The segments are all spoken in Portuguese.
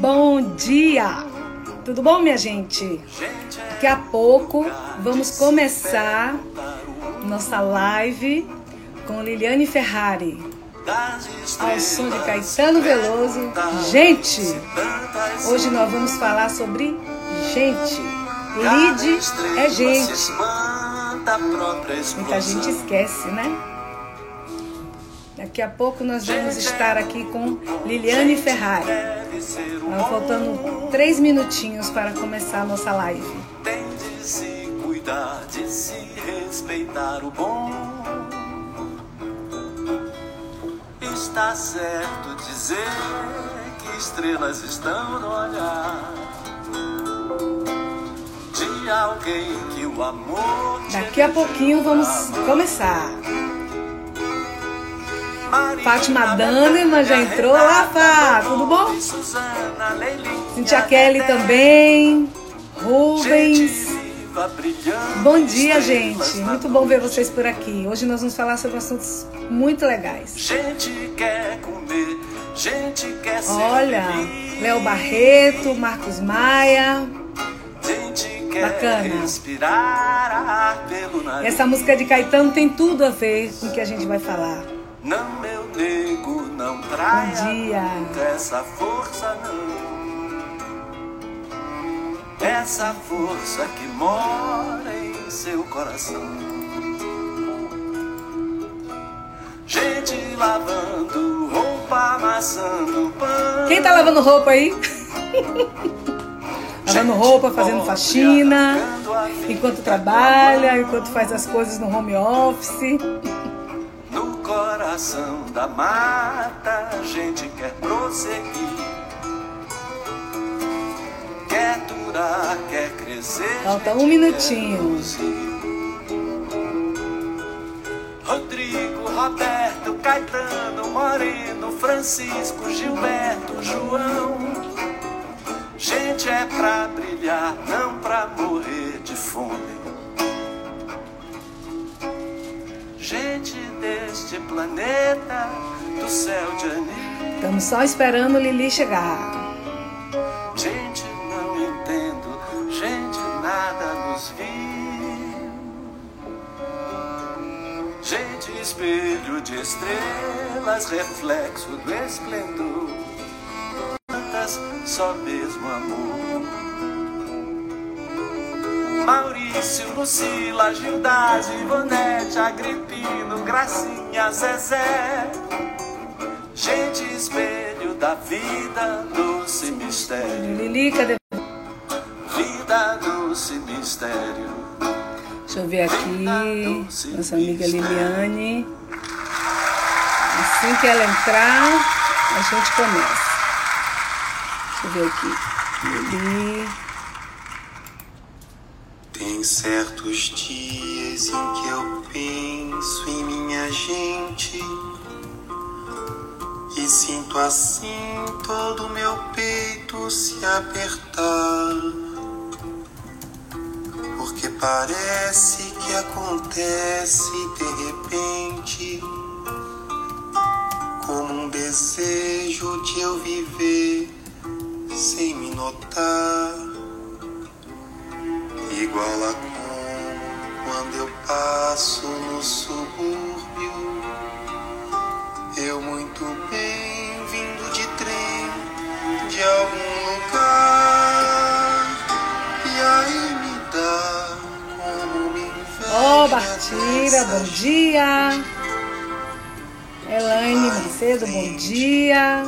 Bom dia! Tudo bom, minha gente? Daqui a pouco vamos começar nossa live com Liliane Ferrari. Ao som de Caetano Veloso. Gente! Hoje nós vamos falar sobre gente. Lide é gente. Muita gente esquece, né? Daqui a pouco nós vamos estar aqui com Liliane Ferrari. Nós faltando três minutinhos para começar a nossa live. Tem de se cuidar, de se respeitar o bom. Está certo dizer que estrelas estão no olhar de alguém que o amor. Daqui a pouquinho vamos começar. Fátima Daneman já entrou. Olá, Fá, tudo bom? Cintia Kelly também. Rubens. Bom dia, gente. Muito bom ver vocês por aqui. Hoje nós vamos falar sobre assuntos muito legais. Gente quer comer, gente quer ser Olha. Léo Barreto, Marcos Maia. Bacana. Essa música de Caetano tem tudo a ver com o que a gente vai falar. Não, meu nego, não traia Bom dia. nunca essa força, não. Essa força que mora em seu coração. Gente lavando roupa, amassando pão. Quem tá lavando roupa aí? lavando roupa, fazendo faxina, enquanto trabalha, enquanto faz as coisas no home office. Coração da mata, a gente quer prosseguir. Quer durar, quer crescer. Falta um minutinho. Rodrigo, Roberto, Caetano, Moreno, Francisco, Gilberto, João. Gente é pra brilhar, não pra morrer de fome. Gente deste planeta, do céu de anil. Estamos só esperando Lili chegar. Gente, não entendo, gente, nada nos viu. Gente, espelho de estrelas, reflexo do esplendor. Quantas, só mesmo amor. Maurício, Lucila, Gildade, Ivonete, Agripino, Gracinha, Zezé. Gente, espelho da vida, doce mistério. Lili, cadê? Vida, doce mistério. Deixa eu ver aqui. Nossa amiga Liliane. Assim que ela entrar, a gente começa. Deixa eu ver aqui. Lili. Tem certos dias em que eu penso em minha gente e sinto assim todo meu peito se apertar. Porque parece que acontece de repente, como um desejo de eu viver sem me notar. Igual a como quando eu passo no subúrbio, eu muito bem vindo de trem de algum lugar. E aí me dá como me Ó, inveja Bartira, bom dia. Elaine Macedo, bom dia.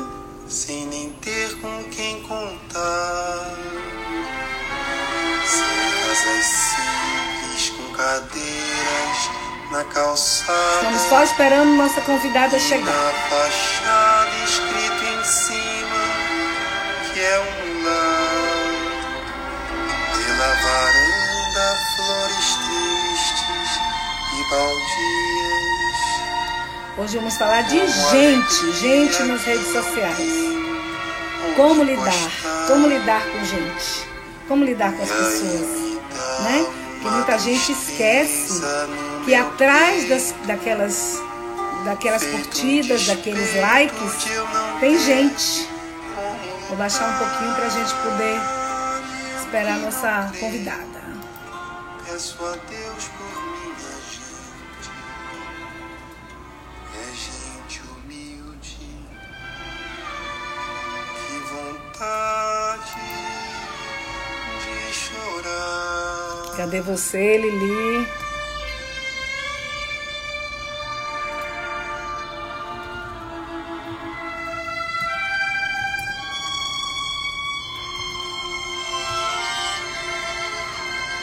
sem nem ter com quem contar. Casas simples com cadeiras na calçada. Estamos só esperando nossa convidada chegar. Na fachada escrito em cima que é um lar. Pela varanda flores tristes e baldias. Hoje vamos falar de gente, gente nas redes sociais. Como lidar, como lidar com gente, como lidar com as pessoas, né? Que muita gente esquece que atrás das, daquelas, daquelas curtidas, daqueles likes, tem gente. Vou baixar um pouquinho para a gente poder esperar a nossa convidada. Peço a Deus por minha gente. É gente humilde. Que vontade Cadê você, Lili?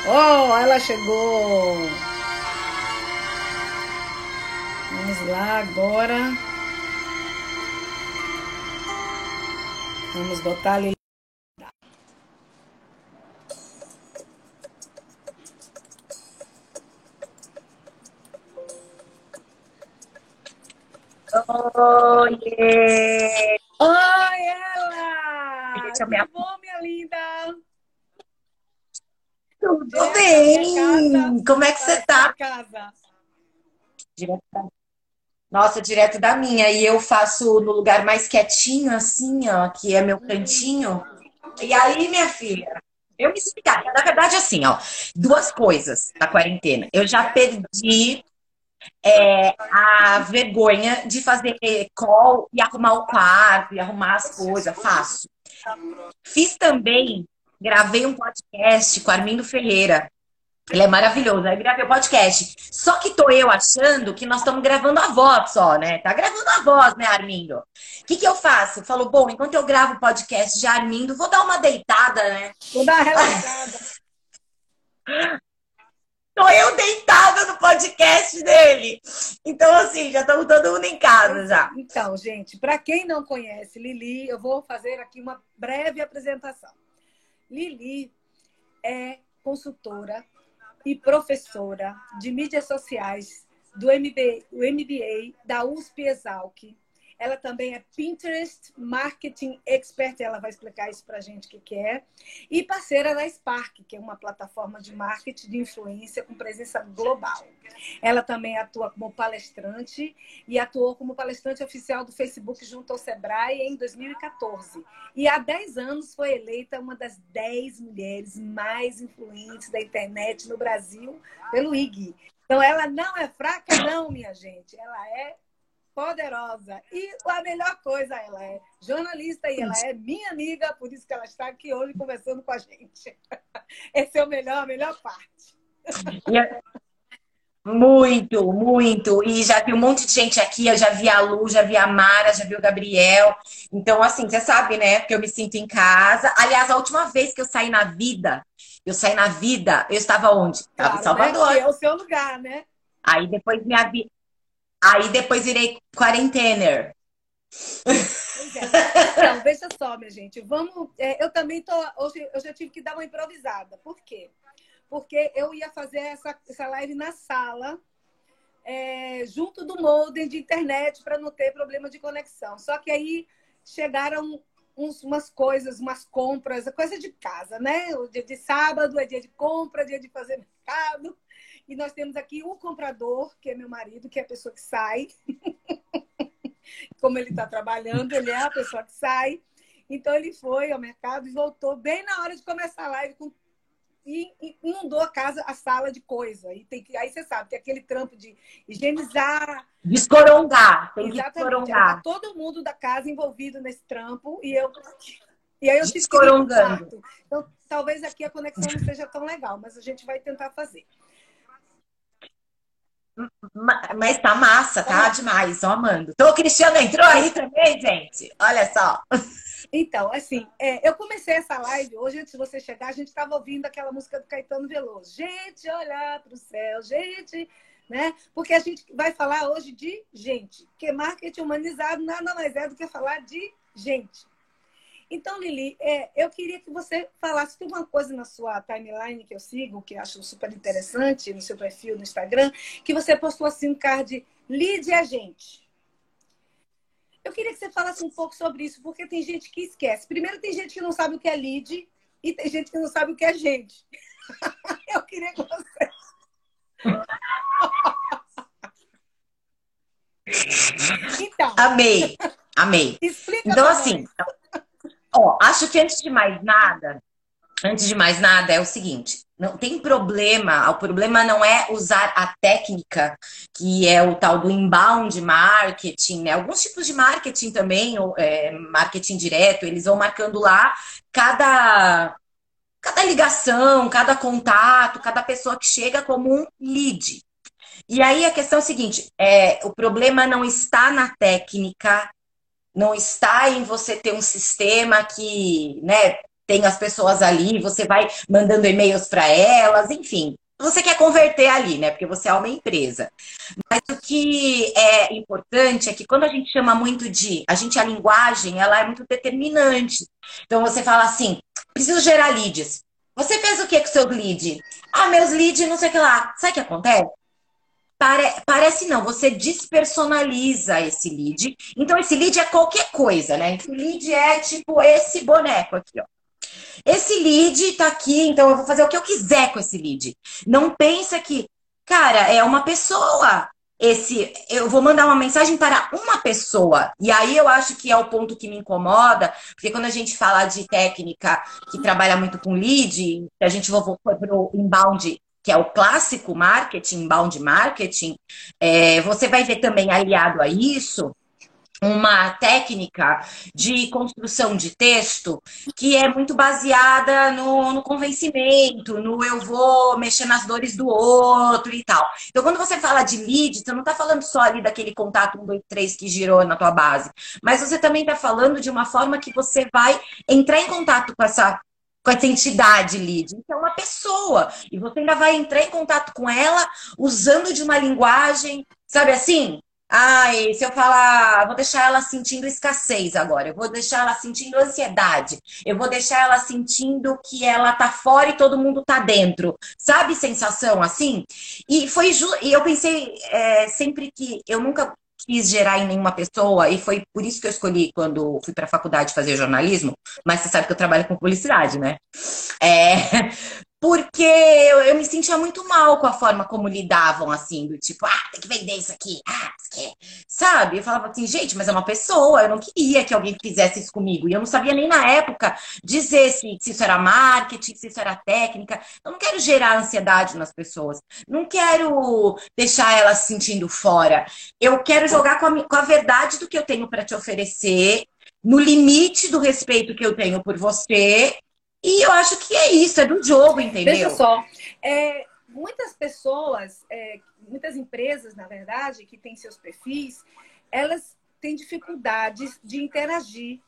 Oh, ela chegou. Vamos lá agora. Vamos botar ali. Nossa, direto da minha. E eu faço no lugar mais quietinho, assim, ó, que é meu cantinho. E aí, minha filha, eu me explicar. Na verdade, assim, ó, duas coisas na quarentena. Eu já perdi é, a vergonha de fazer call e arrumar o quarto e arrumar as coisas. Faço. Fiz também, gravei um podcast com Armindo Ferreira. Ele é maravilhoso. Aí gravei o podcast. Só que tô eu achando que nós estamos gravando a voz só, né? Tá gravando a voz, né, Armindo? O que que eu faço? Falo, bom, enquanto eu gravo o podcast de Armindo, vou dar uma deitada, né? Vou dar uma relaxada. Tô eu deitada no podcast dele. Então, assim, já estamos todo mundo em casa já. Então, gente, para quem não conhece Lili, eu vou fazer aqui uma breve apresentação. Lili é consultora e professora de mídias sociais do MBA, MBA da USP Exalc. Ela também é Pinterest Marketing Expert, ela vai explicar isso para a gente que, que é. E parceira da Spark, que é uma plataforma de marketing de influência com presença global. Ela também atua como palestrante e atuou como palestrante oficial do Facebook junto ao Sebrae em 2014. E há 10 anos foi eleita uma das 10 mulheres mais influentes da internet no Brasil pelo IG. Então ela não é fraca, não, minha gente. Ela é poderosa. E a melhor coisa, ela é jornalista e ela é minha amiga, por isso que ela está aqui hoje conversando com a gente. Esse é o melhor, a melhor parte. É- Muito, muito. E já vi um monte de gente aqui. Eu já vi a Lu, já vi a Mara, já vi o Gabriel. Então, assim, você sabe, né? Porque eu me sinto em casa. Aliás, a última vez que eu saí na vida, eu saí na vida, eu estava onde? Estava em Claro, né? Salvador. Que é o seu lugar, né? Aí depois minha vida. Aí depois virei quarentener. Pois é. Então, veja só, minha gente. Vamos. é, eu também tô. Hoje eu já tive que dar uma improvisada. Por quê? Porque eu ia fazer essa, essa live na sala, é, junto do modem de internet, para não ter problema de conexão. Só que aí chegaram uns, umas coisas, umas compras, coisa de casa, né? O dia de sábado é dia de compra, dia de fazer mercado. E nós temos aqui um comprador, que é meu marido, que é a pessoa que sai. Como ele está trabalhando, ele é a pessoa que sai. Então ele foi ao mercado e voltou bem na hora de começar a live com e inundou a casa, a sala de coisa. E tem que, aí você sabe, tem aquele trampo de higienizar. Descorongar. Tem que Exatamente. Aí descorongar. tá todo mundo da casa envolvido nesse trampo e eu e aí eu que Descorongando. Então, talvez aqui a conexão não seja tão legal, mas a gente vai tentar fazer. Ma- Mas tá massa, tá demais. Tô amando. Então, o Cristiano entrou aí também, gente. Olha só. Então, assim, é, eu comecei essa live hoje, antes de você chegar, a gente estava ouvindo aquela música do Caetano Veloso. Gente, olhar para o céu, gente, né? Porque a gente vai falar hoje de gente, porque marketing humanizado nada mais é do que falar de gente. Então, Lili, é, eu queria que você falasse tem uma coisa na sua timeline que eu sigo, que eu acho super interessante, no seu perfil no Instagram, que você postou assim um card Lide a gente. Eu queria que você falasse um pouco sobre isso, porque tem gente que esquece. Primeiro, tem gente que não sabe o que é lead e tem gente que não sabe o que é gente. Eu queria que você. Então, Amei. Amei. explica Então, assim, nós. Ó, acho que antes de mais nada, antes de mais nada, é o seguinte: não tem problema. O problema não é usar a técnica, que é o tal do inbound marketing, né? Alguns tipos de marketing também, é, marketing direto, eles vão marcando lá cada, cada ligação, cada contato, cada pessoa que chega como um lead. E aí a questão é a seguinte: é, o problema não está na técnica, não está em você ter um sistema que, né, tem as pessoas ali, você vai mandando e-mails para elas, enfim. Você quer converter ali, né? Porque você é uma empresa. Mas o que é importante é que quando a gente chama muito de. A gente, a linguagem, ela é muito determinante. Então você fala assim: preciso gerar leads. Você fez o que com seus leads? Ah, meus leads, não sei o que lá. Sabe o que acontece? Pare... Parece não, você despersonaliza esse lead. Então, esse lead é qualquer coisa, né? Esse lead é tipo esse boneco aqui, ó. Esse lead tá aqui, então eu vou fazer o que eu quiser com esse lead. Não pensa que, cara, é uma pessoa. Esse, eu vou mandar uma mensagem para uma pessoa. E aí eu acho que é o ponto que me incomoda, porque quando a gente fala de técnica que trabalha muito com lead, a gente voltou para o inbound que é o clássico marketing, inbound marketing, é, você vai ver também aliado a isso uma técnica de construção de texto que é muito baseada no, no, convencimento, no eu vou mexer nas dores do outro e tal. Então, quando você fala de lead, você não está falando só ali daquele contato 1, 2, 3 que girou na tua base, mas você também está falando de uma forma que você vai entrar em contato com essa com essa entidade lead. Então, é uma pessoa. E você ainda vai entrar em contato com ela usando de uma linguagem, sabe assim? Ai, se eu falar, vou deixar ela sentindo escassez agora, eu vou deixar ela sentindo ansiedade, eu vou deixar ela sentindo que ela tá fora e todo mundo tá dentro. Sabe sensação assim? E foi e eu pensei é, sempre que eu nunca quis gerar em nenhuma pessoa e foi por isso que eu escolhi quando fui para a faculdade fazer jornalismo, mas você sabe que eu trabalho com publicidade, né? É, porque eu, eu, me sentia muito mal com a forma como lidavam, assim, do tipo, ah, tem que vender isso aqui, ah, isso aqui. sabe? Eu falava assim, gente, mas é uma pessoa, eu não queria que alguém fizesse isso comigo. E eu não sabia nem na época dizer se, se isso era marketing, se isso era técnica. Eu não quero gerar ansiedade nas pessoas, não quero deixar elas se sentindo fora. Eu quero jogar com a, com a verdade do que eu tenho para te oferecer, no limite do respeito que eu tenho por você e eu acho que é isso, é do jogo, entendeu? Deixa só. É, muitas pessoas, é, muitas empresas, na verdade, que têm seus perfis, elas têm dificuldades de interagir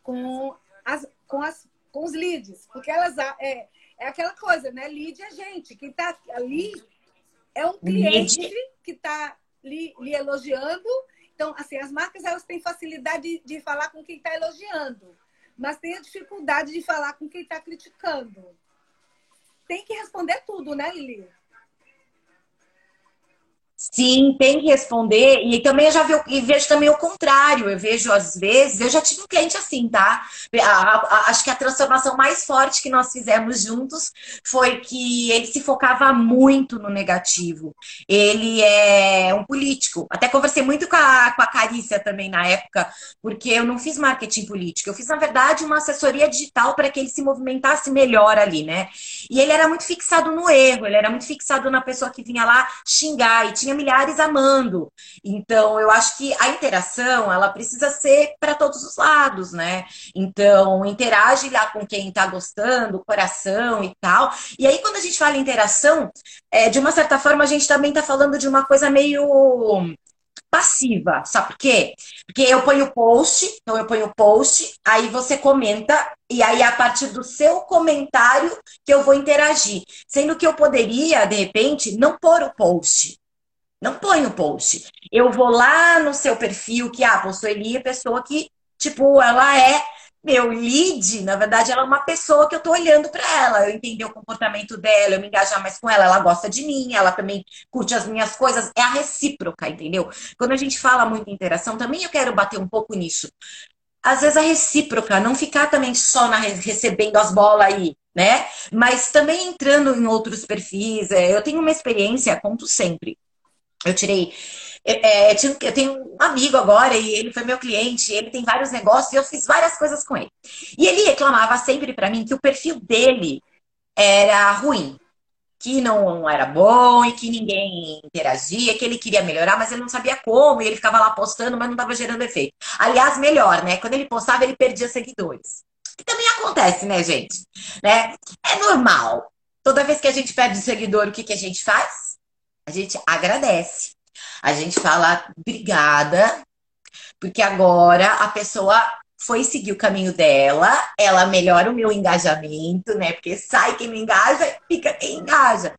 com, as, com, as, com os leads. Porque elas é, é aquela coisa, né? Lead é gente. Quem está ali é um cliente lead. que está lhe, lhe elogiando. Então, assim, as marcas elas têm facilidade de, de falar com quem está elogiando mas tem a dificuldade de falar com quem está criticando. Tem que responder tudo, né, Lili? Sim, tem que responder. E também eu já vi, e vejo também o contrário. Eu vejo, às vezes, eu já tive um cliente assim, tá? acho que a transformação mais forte que nós fizemos juntos foi que ele se focava muito no negativo. Ele é um político. Até conversei muito com a, com a Carícia também na época, porque eu não fiz marketing político. Eu fiz, na verdade, uma assessoria digital para que ele se movimentasse melhor ali, né? E ele era muito fixado no erro, ele era muito fixado na pessoa que vinha lá xingar e tinha milhares amando. Então, eu acho que a interação, ela precisa ser para todos os lados, né? Então, interage lá com quem está gostando, coração e tal. E aí, quando a gente fala interação, é, de uma certa forma, a gente também está falando de uma coisa meio passiva, sabe por quê? Porque eu ponho post, então eu ponho post, aí você comenta, e aí a partir do seu comentário que eu vou interagir. Sendo que eu poderia, de repente, não pôr o post. Não põe o post. Eu vou lá no seu perfil, que, ah, postou Eli, pessoa que, tipo, ela é meu lead, na verdade, ela é uma pessoa que eu tô olhando para ela, eu entender o comportamento dela, eu me engajar mais com ela, ela gosta de mim, ela também curte as minhas coisas, é a recíproca, entendeu? Quando a gente fala muito em interação, também eu quero bater um pouco nisso. Às vezes a recíproca, não ficar também só na recebendo as bolas aí, né? Mas também entrando em outros perfis. É, eu tenho uma experiência, conto sempre. Eu tirei é, eu tenho um amigo agora e ele foi meu cliente, ele tem vários negócios e eu fiz várias coisas com ele. E ele reclamava sempre para mim que o perfil dele era ruim, que não era bom e que ninguém interagia, que ele queria melhorar, mas ele não sabia como, e ele ficava lá postando, mas não estava gerando efeito. Aliás, melhor, né? Quando ele postava, ele perdia seguidores. Que também acontece, né, gente? Né? É normal. Toda vez que a gente perde seguidor, o que, que a gente faz? A gente agradece. A gente fala obrigada, porque agora a pessoa foi seguir o caminho dela, ela melhora o meu engajamento, né? Porque sai quem me engaja, fica quem engaja.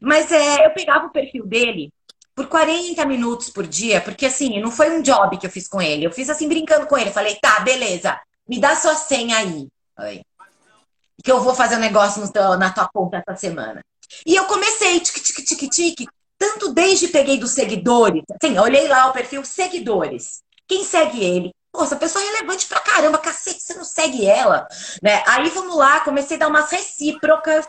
Mas é, eu pegava o perfil dele por 40 minutos por dia, porque assim, não foi um job que eu fiz com ele. Eu fiz assim, brincando com ele. Falei, tá, beleza, me dá sua senha aí. aí que eu vou fazer um negócio teu, na tua conta essa semana. E eu comecei, tic, tic, tic, tic, tanto desde peguei dos seguidores, assim, olhei lá o perfil seguidores. Quem segue ele? Pô, essa pessoa é relevante pra caramba, cacete, você não segue ela, né? Aí vamos lá, comecei a dar umas recíprocas,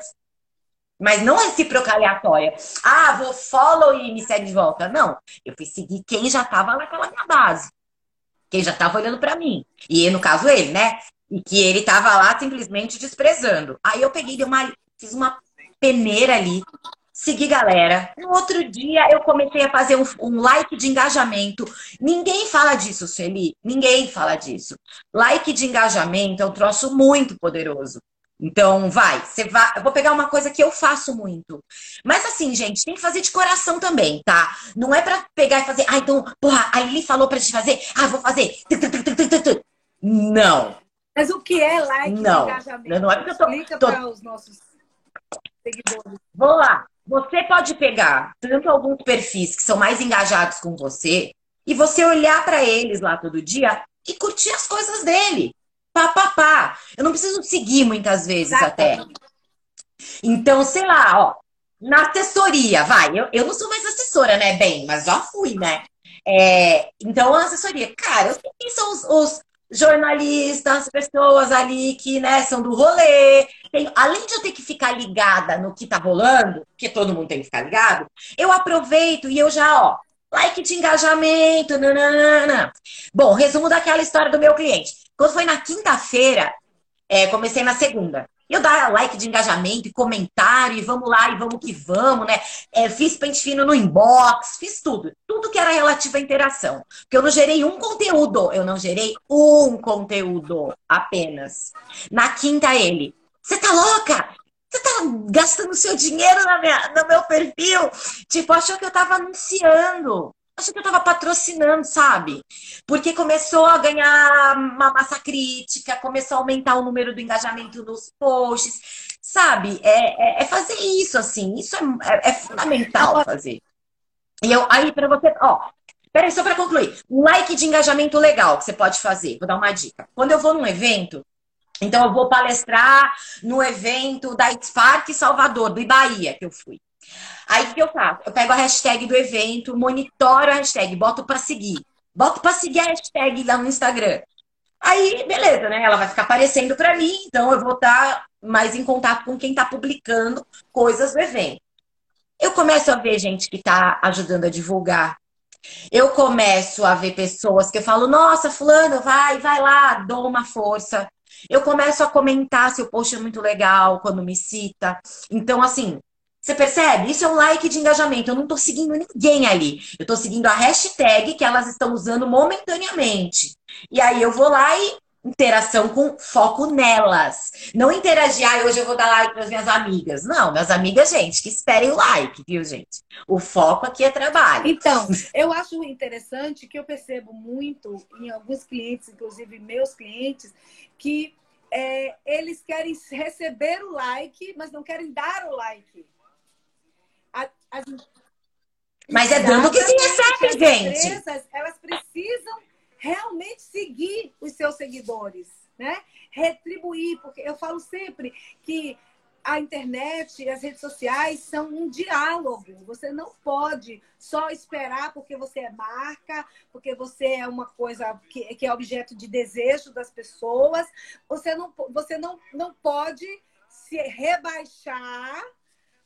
mas não recíproca aleatória. Ah, vou follow e me segue de volta. Não, eu fui seguir quem já tava naquela minha base. Quem já tava olhando para mim. E no caso ele, né? E que ele tava lá simplesmente desprezando. Aí eu peguei, dei uma, fiz uma peneira ali, segui galera. No outro dia eu comecei a fazer um, um, like de engajamento. Ninguém fala disso, Sueli. Ninguém fala disso. Like de engajamento é um troço muito poderoso. Então, vai, você vai. Eu vou pegar uma coisa que eu faço muito. Mas assim, gente, tem que fazer de coração também, tá? Não é para pegar e fazer, ah, então, porra, a Lili falou pra gente fazer, ah, vou fazer. Não. Mas o que é like não. de engajamento? Não é porque eu tô. Explica tô... para os nossos seguidores. Vou lá. Você pode pegar tanto alguns perfis que são mais engajados com você e você olhar para eles lá todo dia e curtir as coisas dele. Pá, pá, pá. Eu não preciso seguir muitas vezes até. Então, sei lá, ó, na assessoria, vai. Eu, eu não sou mais assessora, né, bem, mas já fui, né? É, então, a assessoria, cara, eu sei quem são os, os jornalistas, pessoas ali que né, são do rolê. Tem, além de eu ter que ficar ligada no que tá rolando, porque todo mundo tem que ficar ligado, eu aproveito e eu já, ó, like de engajamento, nananana. Bom, resumo daquela história do meu cliente. Quando foi na quinta-feira, é, comecei na segunda. Eu dar like de engajamento e comentário, e vamos lá, e vamos que vamos, né? É, fiz pente fino no inbox, fiz tudo. Tudo que era relativo à interação. Porque eu não gerei um conteúdo, eu não gerei um conteúdo apenas. Na quinta, ele. Você tá louca? Você tá gastando seu dinheiro na minha, no meu perfil? Tipo, achou que eu tava anunciando acho que eu estava patrocinando, sabe? Porque começou a ganhar uma massa crítica, começou a aumentar o número do engajamento nos posts, sabe? É, é, é fazer isso, assim, isso é, é, é fundamental fazer. E eu, aí, para você, ó, peraí, só para concluir, um like de engajamento legal que você pode fazer, vou dar uma dica. Quando eu vou num evento, então eu vou palestrar no evento da Spark Salvador, do Ibaía, que eu fui. Aí o que eu faço? Eu pego a hashtag do evento, monitoro a hashtag, boto para seguir. Boto para seguir a hashtag lá no Instagram. Aí, beleza, né? Ela vai ficar aparecendo para mim, então eu vou estar tá mais em contato com quem está publicando coisas do evento. Eu começo a ver gente que está ajudando a divulgar. Eu começo a ver pessoas que eu falo, nossa, fulano, vai, vai lá, dou uma força. Eu começo a comentar se o post é muito legal, quando me cita. Então, assim, você percebe? Isso é um like de engajamento. Eu não estou seguindo ninguém ali. Eu estou seguindo a hashtag que elas estão usando momentaneamente. E aí eu vou lá e interação com foco nelas. Não interagir, ah, hoje eu vou dar like para as minhas amigas. Não, minhas amigas, gente, que esperem o like, viu, gente? O foco aqui é trabalho. Então, eu acho interessante que eu percebo muito em alguns clientes, inclusive meus clientes, que é, eles querem receber o like, mas não querem dar o like. As... Mas é dando que se recebe, gente. Empresas, elas precisam realmente seguir os seus seguidores, né? Retribuir, porque eu falo sempre que a internet e as redes sociais são um diálogo. Você não pode só esperar porque você é marca, porque você é uma coisa que, que é objeto de desejo das pessoas. Você não, você não, não pode se rebaixar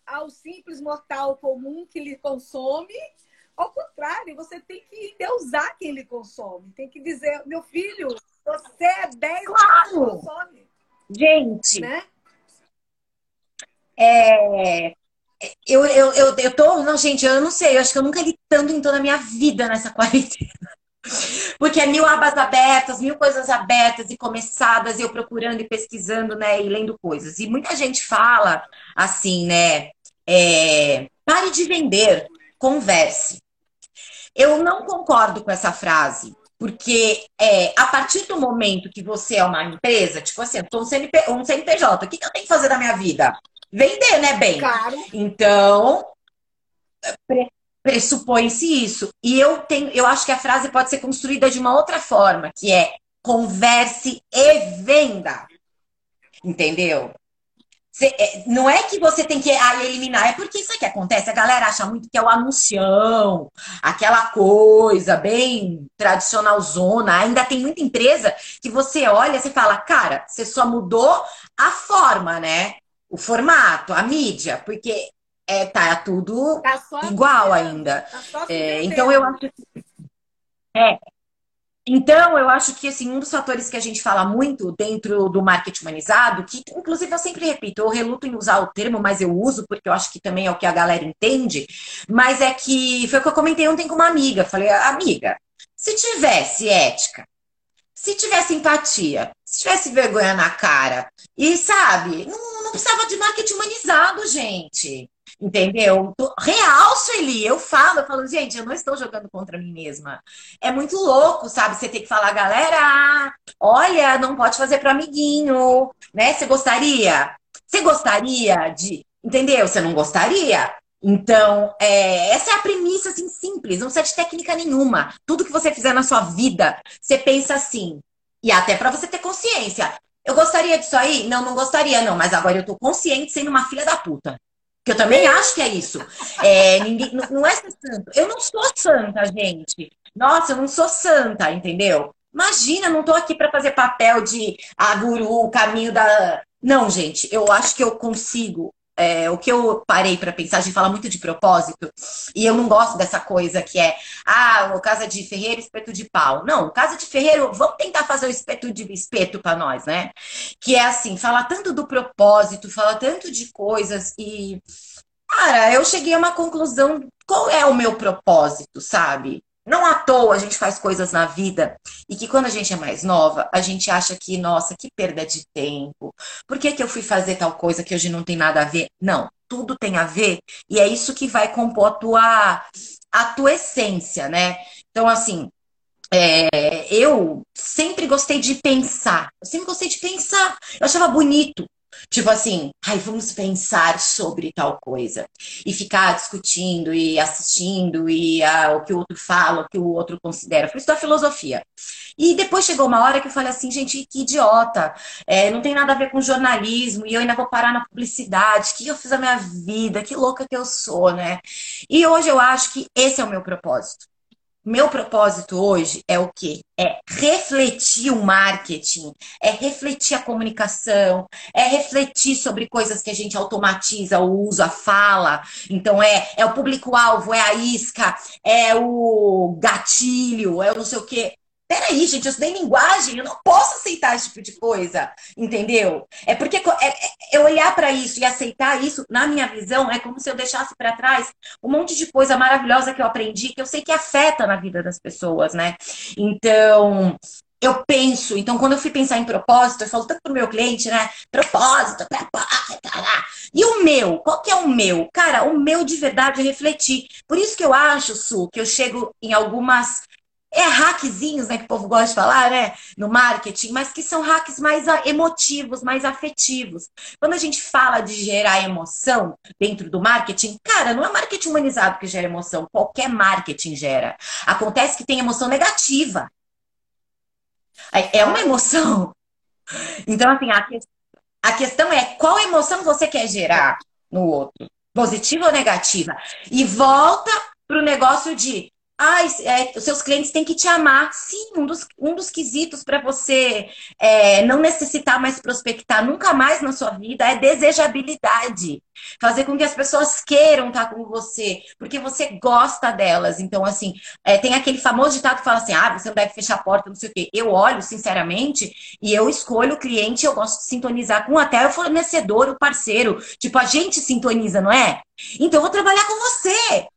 ao simples mortal comum que lhe consome Ao contrário, você tem que endeusar quem ele consome. Tem que dizer, meu filho, você é 10 claro. consome. Gente, né? É, eu, eu, eu, eu tô. Não, gente, eu não sei. Eu acho que eu nunca li tanto em toda a minha vida nessa quarentena. Porque é mil abas abertas, mil coisas abertas e começadas, e eu procurando e pesquisando, né, e lendo coisas. E muita gente fala assim, né? É, pare de vender, converse. Eu não concordo com essa frase, porque é, a partir do momento que você é uma empresa, tipo assim, eu sou um, CNP, um CNPJ, o que, que eu tenho que fazer da minha vida? Vender, né, bem? Claro. Então, pressupõe-se isso. E eu tenho, eu acho que a frase pode ser construída de uma outra forma, que é converse e venda. Entendeu? É, não é que você tem que ah, eliminar, é porque isso que acontece. A galera acha muito que é o anuncião, aquela coisa bem tradicional zona. Ainda tem muita empresa que você olha e fala, cara, você só mudou a forma, né? O formato, a mídia, porque é, tá tudo tá igual ainda. Tá é, então eu acho que. É. Então, eu acho que assim, um dos fatores que a gente fala muito dentro do marketing humanizado, que inclusive eu sempre repito, eu reluto em usar o termo, mas eu uso porque eu acho que também é o que a galera entende, mas é que foi o que eu comentei ontem com uma amiga. Falei, amiga, se tivesse ética, se tivesse empatia, se tivesse vergonha na cara, e sabe, não, não precisava de marketing humanizado, gente. Entendeu? Real, Sueli, eu falo, eu falo, gente, eu não estou jogando contra mim mesma. É muito louco, sabe? Você tem que falar, galera, olha, não pode fazer para amiguinho, né? Você gostaria? Você gostaria de. Entendeu? Você não gostaria? Então, é, essa é a premissa, assim, simples, não precisa de técnica nenhuma. Tudo que você fizer na sua vida, você pensa assim. E até para você ter consciência. Eu gostaria disso aí? Não, não gostaria, não. Mas agora eu tô consciente sendo uma filha da puta. Que eu também acho que é isso. É, ninguém, não é ser santo. Eu não sou santa, gente. Nossa, eu não sou santa, entendeu? Imagina, não tô aqui para fazer papel de a guru, o caminho da. Não, gente, eu acho que eu consigo é, o que eu parei para pensar, a gente fala muito de propósito, e eu não gosto dessa coisa que é, ah, o casa de ferreiro, espeto de pau. Não, casa de ferreiro, vamos tentar fazer o espeto de espeto para nós, né? Que é assim, fala tanto do propósito, fala tanto de coisas e. Cara, eu cheguei a uma conclusão. Qual é o meu propósito, sabe? Não à toa a gente faz coisas na vida e que quando a gente é mais nova, a gente acha que, nossa, que perda de tempo. Por que, que eu fui fazer tal coisa que hoje não tem nada a ver? Não, tudo tem a ver e é isso que vai compor a tua, a tua essência, né? Então, assim, é, eu sempre gostei de pensar. Eu sempre gostei de pensar. Eu achava bonito. Tipo assim, ai, vamos pensar sobre tal coisa. E ficar discutindo e assistindo e ah, o que o outro fala, o que o outro considera. Foi isso da filosofia. E depois chegou uma hora que eu falei assim, gente, que idiota. É, não tem nada a ver com jornalismo e eu ainda vou parar na publicidade. O que eu fiz a minha vida? Que louca que eu sou, né? E hoje eu acho que esse é o meu propósito. Meu propósito hoje é o quê? É refletir o marketing, é refletir a comunicação, é refletir sobre coisas que a gente automatiza o uso, a fala. Então é, é o público-alvo, é a isca, é o gatilho, é o não sei o quê. Peraí, gente, eu estudei linguagem, eu não posso aceitar esse tipo de coisa, entendeu? É porque é, é, eu olhar para isso e aceitar isso, na minha visão, é como se eu deixasse para trás um monte de coisa maravilhosa que eu aprendi, que eu sei que afeta na vida das pessoas, né? Então, eu penso, então quando eu fui pensar em propósito, eu falo tanto pro meu cliente, né? Propósito, propósito, e o meu, qual que é o meu? Cara, o meu de verdade é refletir. Por isso que eu acho, Su, que eu chego em algumas é hackzinhos, né, que o povo gosta de falar, né, no marketing, mas que são hacks mais emotivos, mais afetivos. Quando a gente fala de gerar emoção dentro do marketing, cara, não é marketing humanizado que gera emoção, qualquer marketing gera. Acontece que tem emoção negativa. É uma emoção. Então, assim, a, que... a questão é qual emoção você quer gerar no outro, positiva ou negativa? E volta pro negócio de ah, é, os seus clientes têm que te amar. Sim, um dos, um dos quesitos para você é, não necessitar mais prospectar nunca mais na sua vida é desejabilidade. Fazer com que as pessoas queiram estar com você, porque você gosta delas. Então, assim, é, tem aquele famoso ditado que fala assim: ah, você não deve fechar a porta, não sei o quê. Eu olho, sinceramente, e eu escolho o cliente, eu gosto de sintonizar com até o fornecedor, o parceiro. Tipo, a gente sintoniza, não é? Então, eu vou trabalhar com você.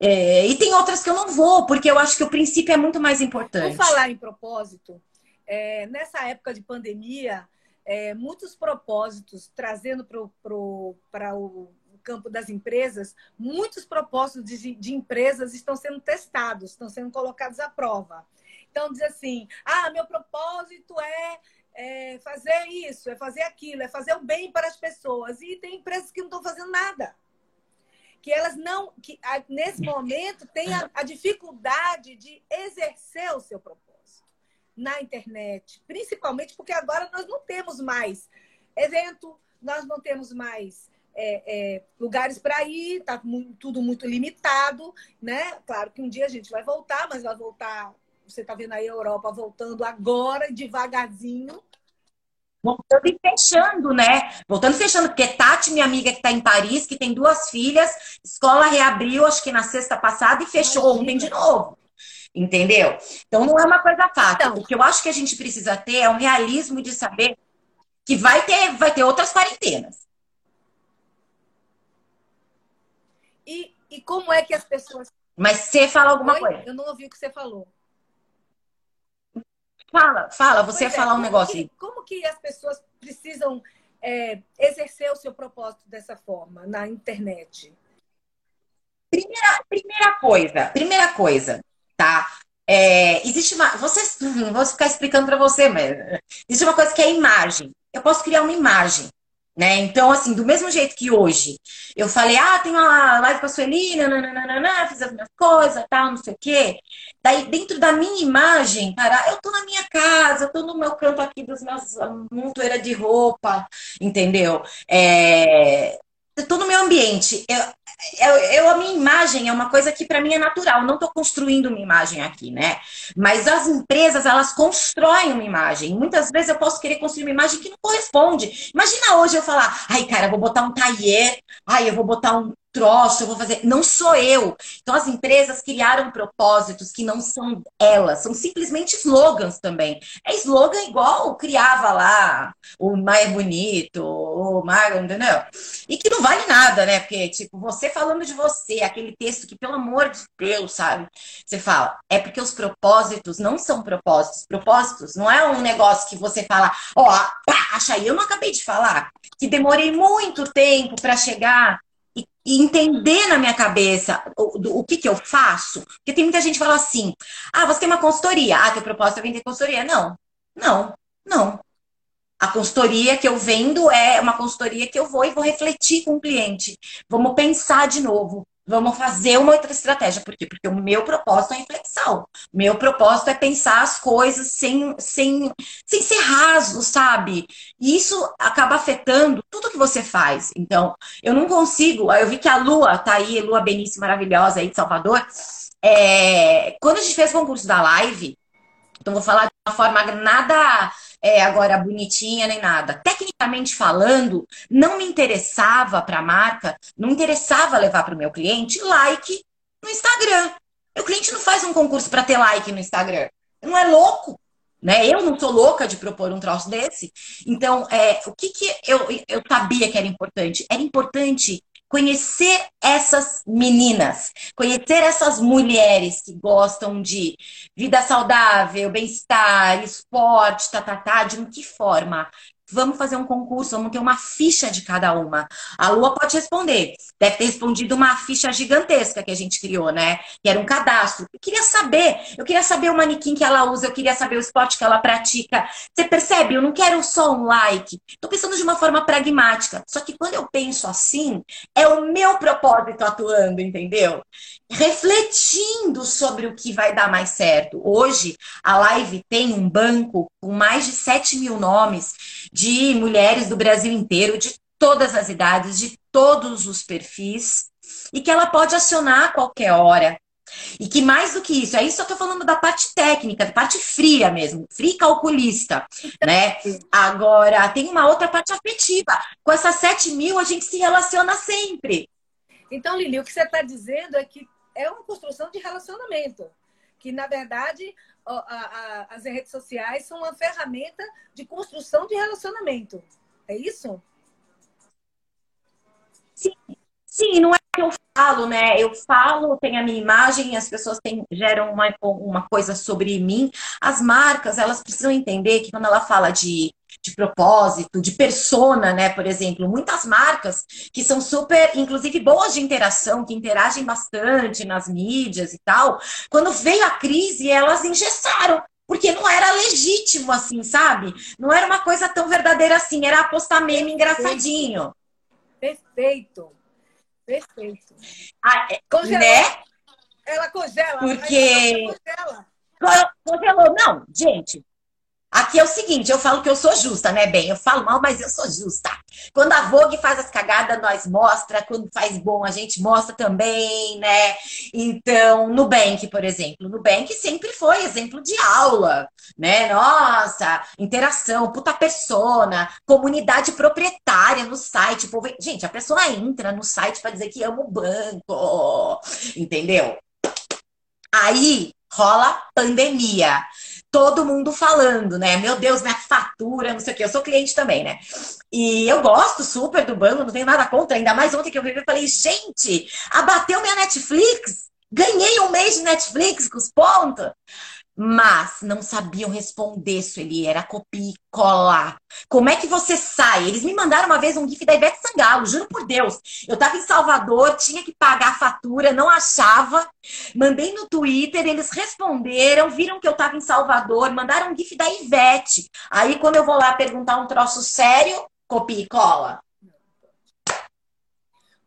É, e tem outras que eu não vou, porque eu acho que o princípio é muito mais importante. Por falar em propósito, é, nessa época de pandemia, é, muitos propósitos, trazendo para o campo das empresas, muitos propósitos de, de, empresas estão sendo testados, estão sendo colocados à prova. Então, diz assim: ah, meu propósito é, é fazer isso, é fazer aquilo, é fazer o bem para as pessoas. E tem empresas que não estão fazendo nada que elas não, que nesse momento têm a, a dificuldade de exercer o seu propósito na internet, principalmente porque agora nós não temos mais evento, nós não temos mais é, é, lugares para ir, tá tudo muito limitado, né? Claro que um dia a gente vai voltar, mas vai voltar. Você está vendo aí a Europa voltando agora, devagarzinho, Voltando e fechando, né? Voltando e fechando, porque Tati, minha amiga que está em Paris, que tem duas filhas, escola reabriu, acho que na sexta passada, e fechou Imagina. ontem de novo. Entendeu? Então não é uma coisa fácil. Então, o que eu acho que a gente precisa ter é um realismo de saber que vai ter, vai ter outras quarentenas. E, e como é que as pessoas. Mas você fala alguma Oi? coisa? Eu não ouvi o que você falou. Fala, fala, você pois ia é, falar um negócio que, aí. Como que as pessoas precisam é, exercer o seu propósito dessa forma na internet? Primeira, primeira coisa, primeira coisa, tá? É, existe uma. Vocês, vou ficar explicando para você, mas existe uma coisa que é imagem. Eu posso criar uma imagem. Né? Então, assim, do mesmo jeito que hoje eu falei, ah, tem uma live com a Sueli, nananana, fiz as minhas coisas, tal, não sei o quê. Daí, dentro da minha imagem, cara, eu tô na minha casa, eu tô no meu canto aqui dos meus montoeira de roupa, entendeu? É, eu tô no meu ambiente. Eu, eu, eu, a minha imagem é uma coisa que para mim é natural. Eu não estou construindo uma imagem aqui, né? Mas as empresas elas constroem uma imagem. Muitas vezes eu posso querer construir uma imagem que não corresponde. Imagina hoje eu falar, ai cara, vou botar um tailleur, ai eu vou botar um troço, eu vou fazer. Não sou eu. Então as empresas criaram propósitos que não são elas, são simplesmente slogans também. É slogan igual criava lá o mais bonito, o mais, entendeu? E que não vale nada, né? Porque, tipo, você falando de você, aquele texto que, pelo amor de Deus, sabe? Você fala, é porque os propósitos não são propósitos. Propósitos não é um negócio que você fala, ó, oh, acha aí, eu não acabei de falar, que demorei muito tempo para chegar e entender na minha cabeça o, o que, que eu faço. Porque tem muita gente que fala assim: ah, você tem uma consultoria. Ah, teu propósito é vender consultoria. Não, não, não. A consultoria que eu vendo é uma consultoria que eu vou e vou refletir com o cliente. Vamos pensar de novo. Vamos fazer uma outra estratégia. Por quê? Porque o meu propósito é reflexão. Meu propósito é pensar as coisas sem, sem, sem ser raso, sabe? E isso acaba afetando tudo que você faz. Então, eu não consigo. Eu vi que a Lua tá aí, Lua Benício maravilhosa aí de Salvador. É, quando a gente fez o concurso da live, então vou falar de uma forma nada é, agora bonitinha nem nada. Tecnicamente falando, não me interessava para a marca, não interessava levar para o meu cliente like no Instagram. O cliente não faz um concurso para ter like no Instagram. Não é louco, né? Eu não sou louca de propor um troço desse. Então, é, o que, que eu, eu sabia que era importante? Era importante conhecer essas meninas, conhecer essas mulheres que gostam de vida saudável, bem-estar, esporte, tá, tá, tá, de que forma? Vamos fazer um concurso, vamos ter uma ficha de cada uma. A Lua pode responder. Deve ter respondido uma ficha gigantesca que a gente criou, né? Que era um cadastro. Eu queria saber. Eu queria saber o manequim que ela usa, eu queria saber o esporte que ela pratica. Você percebe? Eu não quero só um like. Estou pensando de uma forma pragmática. Só que quando eu penso assim, é o meu propósito atuando, entendeu? Refletindo sobre o que vai dar mais certo. Hoje, a live tem um banco com mais de 7 mil nomes de mulheres do Brasil inteiro, de todas as idades, de todos os perfis, e que ela pode acionar a qualquer hora. E que mais do que isso, aí só tô falando da parte técnica, da parte fria mesmo, fria e calculista, né? Agora, tem uma outra parte afetiva. Com essas 7 mil, a gente se relaciona sempre. Então, Lili, o que você está dizendo é que é uma construção de relacionamento. Que, na verdade, as redes sociais são uma ferramenta de construção de relacionamento. É isso? Sim, sim, não é que eu falo, né? Eu falo, tem a minha imagem, as pessoas têm, geram uma, uma coisa sobre mim. As marcas, elas precisam entender que quando ela fala de de propósito, de persona, né? Por exemplo, muitas marcas que são super, inclusive boas de interação, que interagem bastante nas mídias e tal. Quando veio a crise, elas engessaram. Porque não era legítimo, assim, sabe? Não era uma coisa tão verdadeira assim, era apostar meme engraçadinho. Perfeito. Perfeito. Ah, é, né? Ela congela. Porque. Ela congela. Congelou. Não, gente, Aqui é o seguinte, eu falo que eu sou justa, né, bem? Eu falo mal, mas eu sou justa. Quando a Vogue faz as cagadas, nós mostra. Quando faz bom, a gente mostra também, né? Então, Nubank, por exemplo. Nubank sempre foi exemplo de aula, né? Nossa, interação, puta persona, comunidade proprietária no site. Povo... Gente, a pessoa entra no site para dizer que ama o banco, entendeu? Aí rola pandemia todo mundo falando, né? Meu Deus, minha fatura, não sei o quê. Eu sou cliente também, né? E eu gosto super do banco, não tenho nada contra. Ainda mais ontem que eu vi, eu falei, gente, abateu minha Netflix. Ganhei um mês de Netflix com os pontos mas não sabiam responder, Sueli, era copia e cola. Como é que você sai? Eles me mandaram uma vez um gif da Ivete Sangalo, juro por Deus. Eu estava em Salvador, tinha que pagar a fatura, não achava. Mandei no Twitter, eles responderam, viram que eu estava em Salvador, mandaram um gif da Ivete. Aí quando eu vou lá perguntar um troço sério, copia e cola.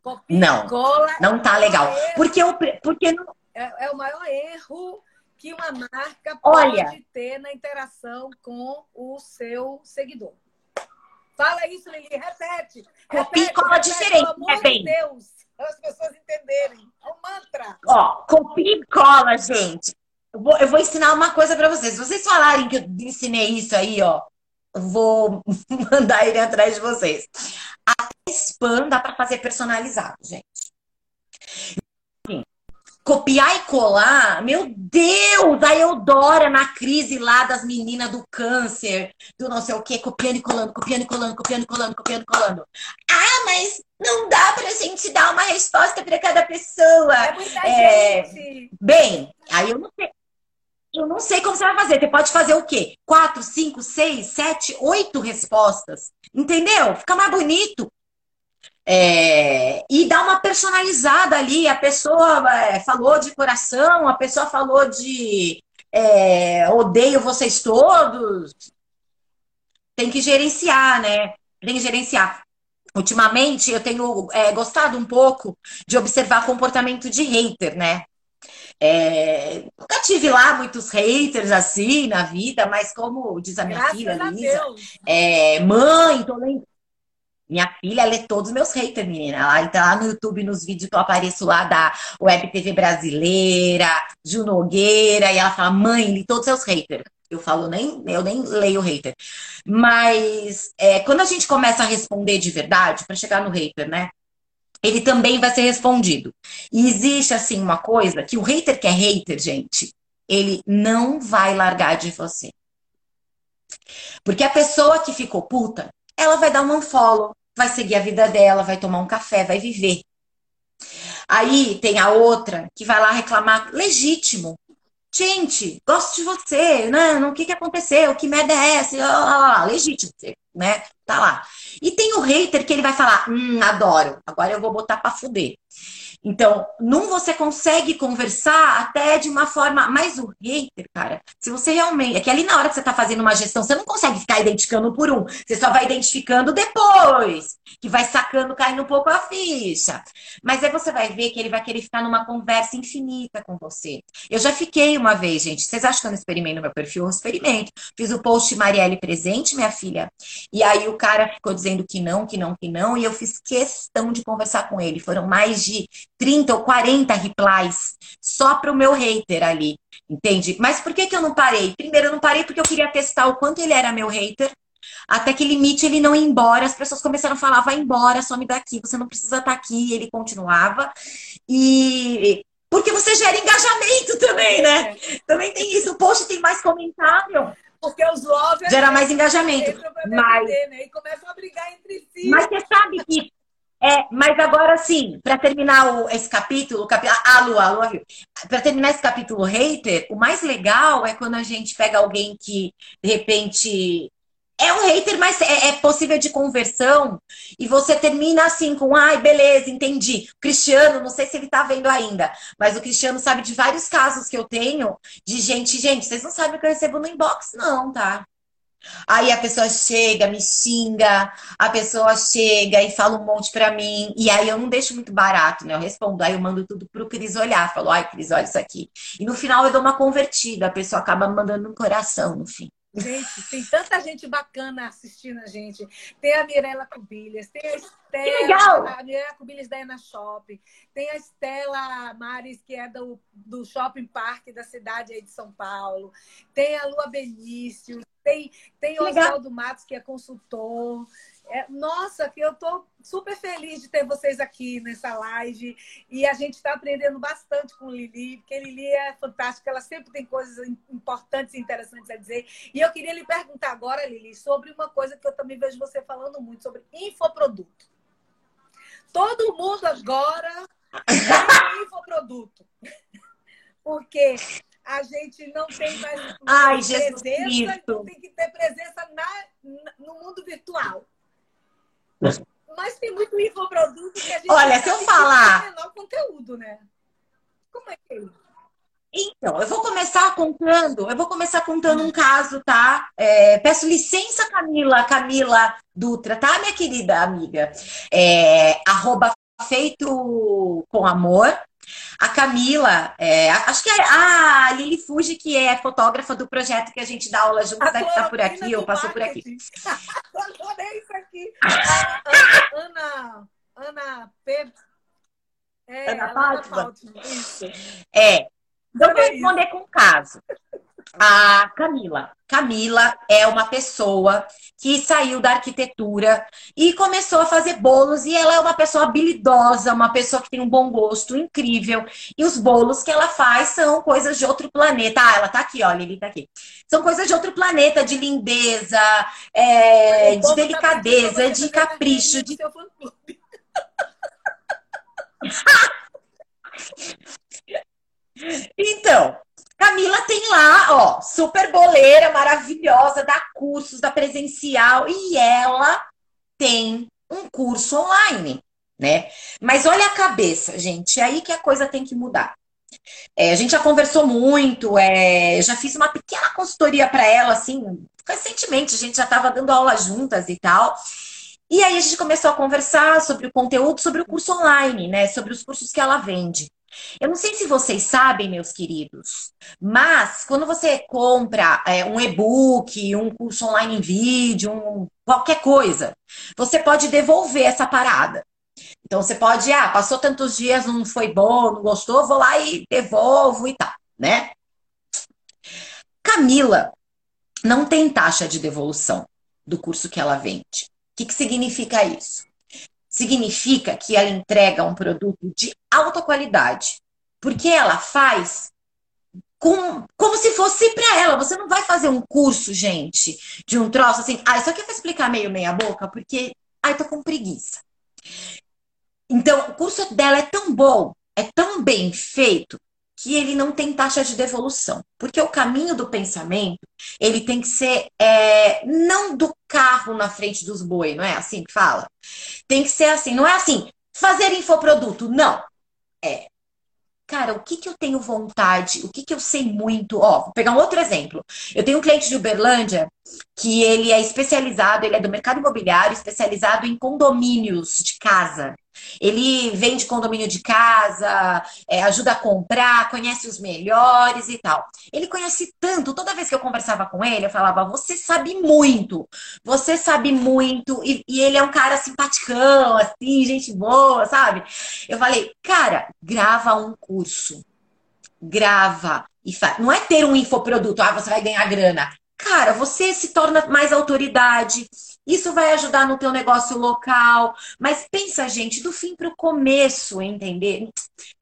Copia não, cola não tá legal. Porque, eu, porque não... é, é o maior erro que uma marca Olha, pode ter na interação com o seu seguidor. Fala isso, Lili, repete. Copia e cola diferente, pelo amor bem. de Deus, para as pessoas entenderem. É um mantra. Ó, copia e cola, gente. Eu vou, eu vou ensinar uma coisa para vocês. Se vocês falarem que eu ensinei isso aí, ó, eu vou mandar ele atrás de vocês. A spam dá para fazer personalizado, gente copiar e colar, meu Deus, a Eudora na crise lá das meninas do câncer, do não sei o que, copiando e colando, copiando e colando, copiando e colando, copiando e colando. Ah, mas não dá pra gente dar uma resposta para cada pessoa. É muita é... gente. Bem, aí eu não sei. Eu não sei como você vai fazer. Você pode fazer o quê? Quatro, cinco, seis, sete, oito respostas. Entendeu? Fica mais bonito. É, e dá uma personalizada ali. A pessoa é, falou de coração, a pessoa falou de é, odeio vocês todos. Tem que gerenciar, né? Tem que gerenciar. Ultimamente eu tenho é, gostado um pouco de observar comportamento de hater, né? É, nunca tive lá muitos haters assim na vida, mas como diz a minha Graças filha, a Lisa, é, mãe, tô lendo. Minha filha lê todos os meus haters, menina. Ela tá lá no YouTube, nos vídeos que eu apareço lá da Web TV Brasileira, Ju Nogueira, e ela fala, mãe, li todos os seus haters. Eu falo, nem, eu nem leio hater. Mas é, quando a gente começa a responder de verdade, para chegar no hater, né? Ele também vai ser respondido. E existe, assim, uma coisa que o hater que é hater, gente, ele não vai largar de você. Porque a pessoa que ficou puta, ela vai dar um unfollow, vai seguir a vida dela, vai tomar um café, vai viver. Aí tem a outra que vai lá reclamar, legítimo. Gente, gosto de você, né? O que, que aconteceu? Que merda é essa? Ah, legítimo, né? Tá lá. E tem o hater que ele vai falar, hum, adoro, agora eu vou botar pra fuder. Então, num você consegue conversar até de uma forma. Mas o hater, cara, se você realmente. É que ali na hora que você tá fazendo uma gestão, você não consegue ficar identificando por um. Você só vai identificando depois, que vai sacando, caindo um pouco a ficha. Mas aí você vai ver que ele vai querer ficar numa conversa infinita com você. Eu já fiquei uma vez, gente. Vocês acham que eu não experimentei no meu perfil? Eu experimento. Fiz o post Marielle presente, minha filha. E aí o cara ficou dizendo que não, que não, que não. E eu fiz questão de conversar com ele. Foram mais de 30 ou 40 replies só pro meu hater ali, entende? Mas por que, que eu não parei? Primeiro, eu não parei porque eu queria testar o quanto ele era meu hater. Até que limite ele não ia embora, as pessoas começaram a falar: vai embora, some daqui, você não precisa estar tá aqui. E ele continuava. E porque você gera engajamento também, né? É. Também tem isso. O post tem mais comentário. Porque os lovers gera mais engajamento. Mas... né? E começam a brigar entre si. Mas você sabe que é, mas agora sim, para terminar o, esse capítulo, capi... ah, Lu, a Lu, para terminar esse capítulo hater, o mais legal é quando a gente pega alguém que de repente é um hater, mas é, é, possível de conversão. E você termina assim com, ai, beleza, entendi. O Cristiano, não sei se ele tá vendo ainda, mas o Cristiano sabe de vários casos que eu tenho de gente, gente, vocês não sabem o que eu recebo no inbox, não, tá? Aí a pessoa chega, me xinga, a pessoa chega e fala um monte pra mim, e aí eu não deixo muito barato, né? Eu respondo, aí eu mando tudo pro Cris olhar, falo, ai, Cris, olha isso aqui. E no final eu dou uma convertida, a pessoa acaba mandando um coração no fim. Gente, tem tanta gente bacana assistindo a gente. Tem a Mirella Cubilhas, tem a Estela, a Mirella Cubilhas da Ena Shopping, tem a Estela Mares, que é do, do Shopping Park da cidade aí de São Paulo, tem a Lua Benício, tem, tem o Oswaldo Matos, que é consultor. É, nossa, que eu estou super feliz de ter vocês aqui nessa live. E a gente está aprendendo bastante com Lili, porque Lili é fantástica, ela sempre tem coisas importantes e interessantes a dizer. E eu queria lhe perguntar agora, Lili, sobre uma coisa que eu também vejo você falando muito, sobre infoproduto. Todo mundo agora tem infoproduto. Porque a gente não tem mais Ai, presença, então tem que ter presença na, no mundo virtual. Mas tem muito infoproduto que a gente Olha, se eu falar. menor conteúdo, né? Como é que é isso? Então, eu vou começar contando, eu vou começar contando um caso, tá? É, peço licença, Camila, Camila Dutra, tá, minha querida amiga? É, arroba feito com amor, a Camila, é, acho que é a Lili Fuji, que é fotógrafa do projeto que a gente dá aula junto, deve estar por aqui ou passou por aqui. Adorei isso aqui. A Ana, Ana P. É, Ana. Isso. É. Então, vou responder com o caso a Camila. Camila é uma pessoa que saiu da arquitetura e começou a fazer bolos e ela é uma pessoa habilidosa, uma pessoa que tem um bom gosto incrível. E os bolos que ela faz são coisas de outro planeta. Ah, ela tá aqui, ó, Lili tá aqui. São coisas de outro planeta, de lindeza, é, de tá delicadeza, de capricho, de Então, Camila tem lá, ó, super boleira, maravilhosa, dá cursos, dá presencial e ela tem um curso online, né? Mas olha a cabeça, gente, é aí que a coisa tem que mudar. É, a gente já conversou muito, é, já fiz uma pequena consultoria para ela, assim, recentemente, a gente já estava dando aula juntas e tal. E aí a gente começou a conversar sobre o conteúdo, sobre o curso online, né? Sobre os cursos que ela vende. Eu não sei se vocês sabem, meus queridos, mas quando você compra é, um e-book, um curso online em vídeo, um, qualquer coisa, você pode devolver essa parada. Então você pode, ah, passou tantos dias, não foi bom, não gostou, vou lá e devolvo e tal, né? Camila não tem taxa de devolução do curso que ela vende. O que, que significa isso? Significa que ela entrega um produto de alta qualidade. Porque ela faz com, como se fosse para ela. Você não vai fazer um curso, gente, de um troço assim. Ah, isso aqui vou explicar meio meia boca, porque. Ai, tô com preguiça. Então, o curso dela é tão bom, é tão bem feito, que ele não tem taxa de devolução. Porque o caminho do pensamento, ele tem que ser é, não do carro na frente dos boi, não é assim que fala? Tem que ser assim, não é assim, fazer infoproduto, não. É, cara, o que, que eu tenho vontade, o que, que eu sei muito. Ó, vou pegar um outro exemplo. Eu tenho um cliente de Uberlândia que ele é especializado, ele é do mercado imobiliário, especializado em condomínios de casa. Ele vende condomínio de casa, é, ajuda a comprar, conhece os melhores e tal. Ele conhece tanto, toda vez que eu conversava com ele, eu falava: Você sabe muito, você sabe muito, e, e ele é um cara simpaticão, assim, gente boa, sabe? Eu falei: Cara, grava um curso. Grava e. Não é ter um infoproduto, ah, você vai ganhar grana. Cara, você se torna mais autoridade, isso vai ajudar no teu negócio local. Mas pensa, gente, do fim para o começo, entender?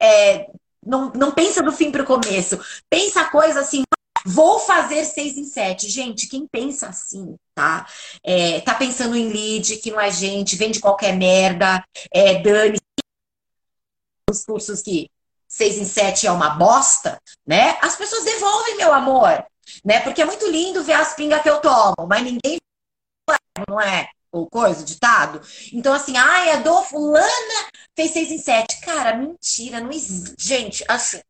É, não, não pensa do fim para o começo. Pensa coisa assim, vou fazer seis em sete. Gente, quem pensa assim, tá? É, tá pensando em lead, que não é gente, vende qualquer merda, é, dane os cursos que seis em sete é uma bosta, né? As pessoas devolvem, meu amor, né? Porque é muito lindo ver as pingas que eu tomo, mas ninguém não é? Ou coisa, ditado. Então, assim, ai, a do fulana fez seis em sete. Cara, mentira, não existe. Gente, assim,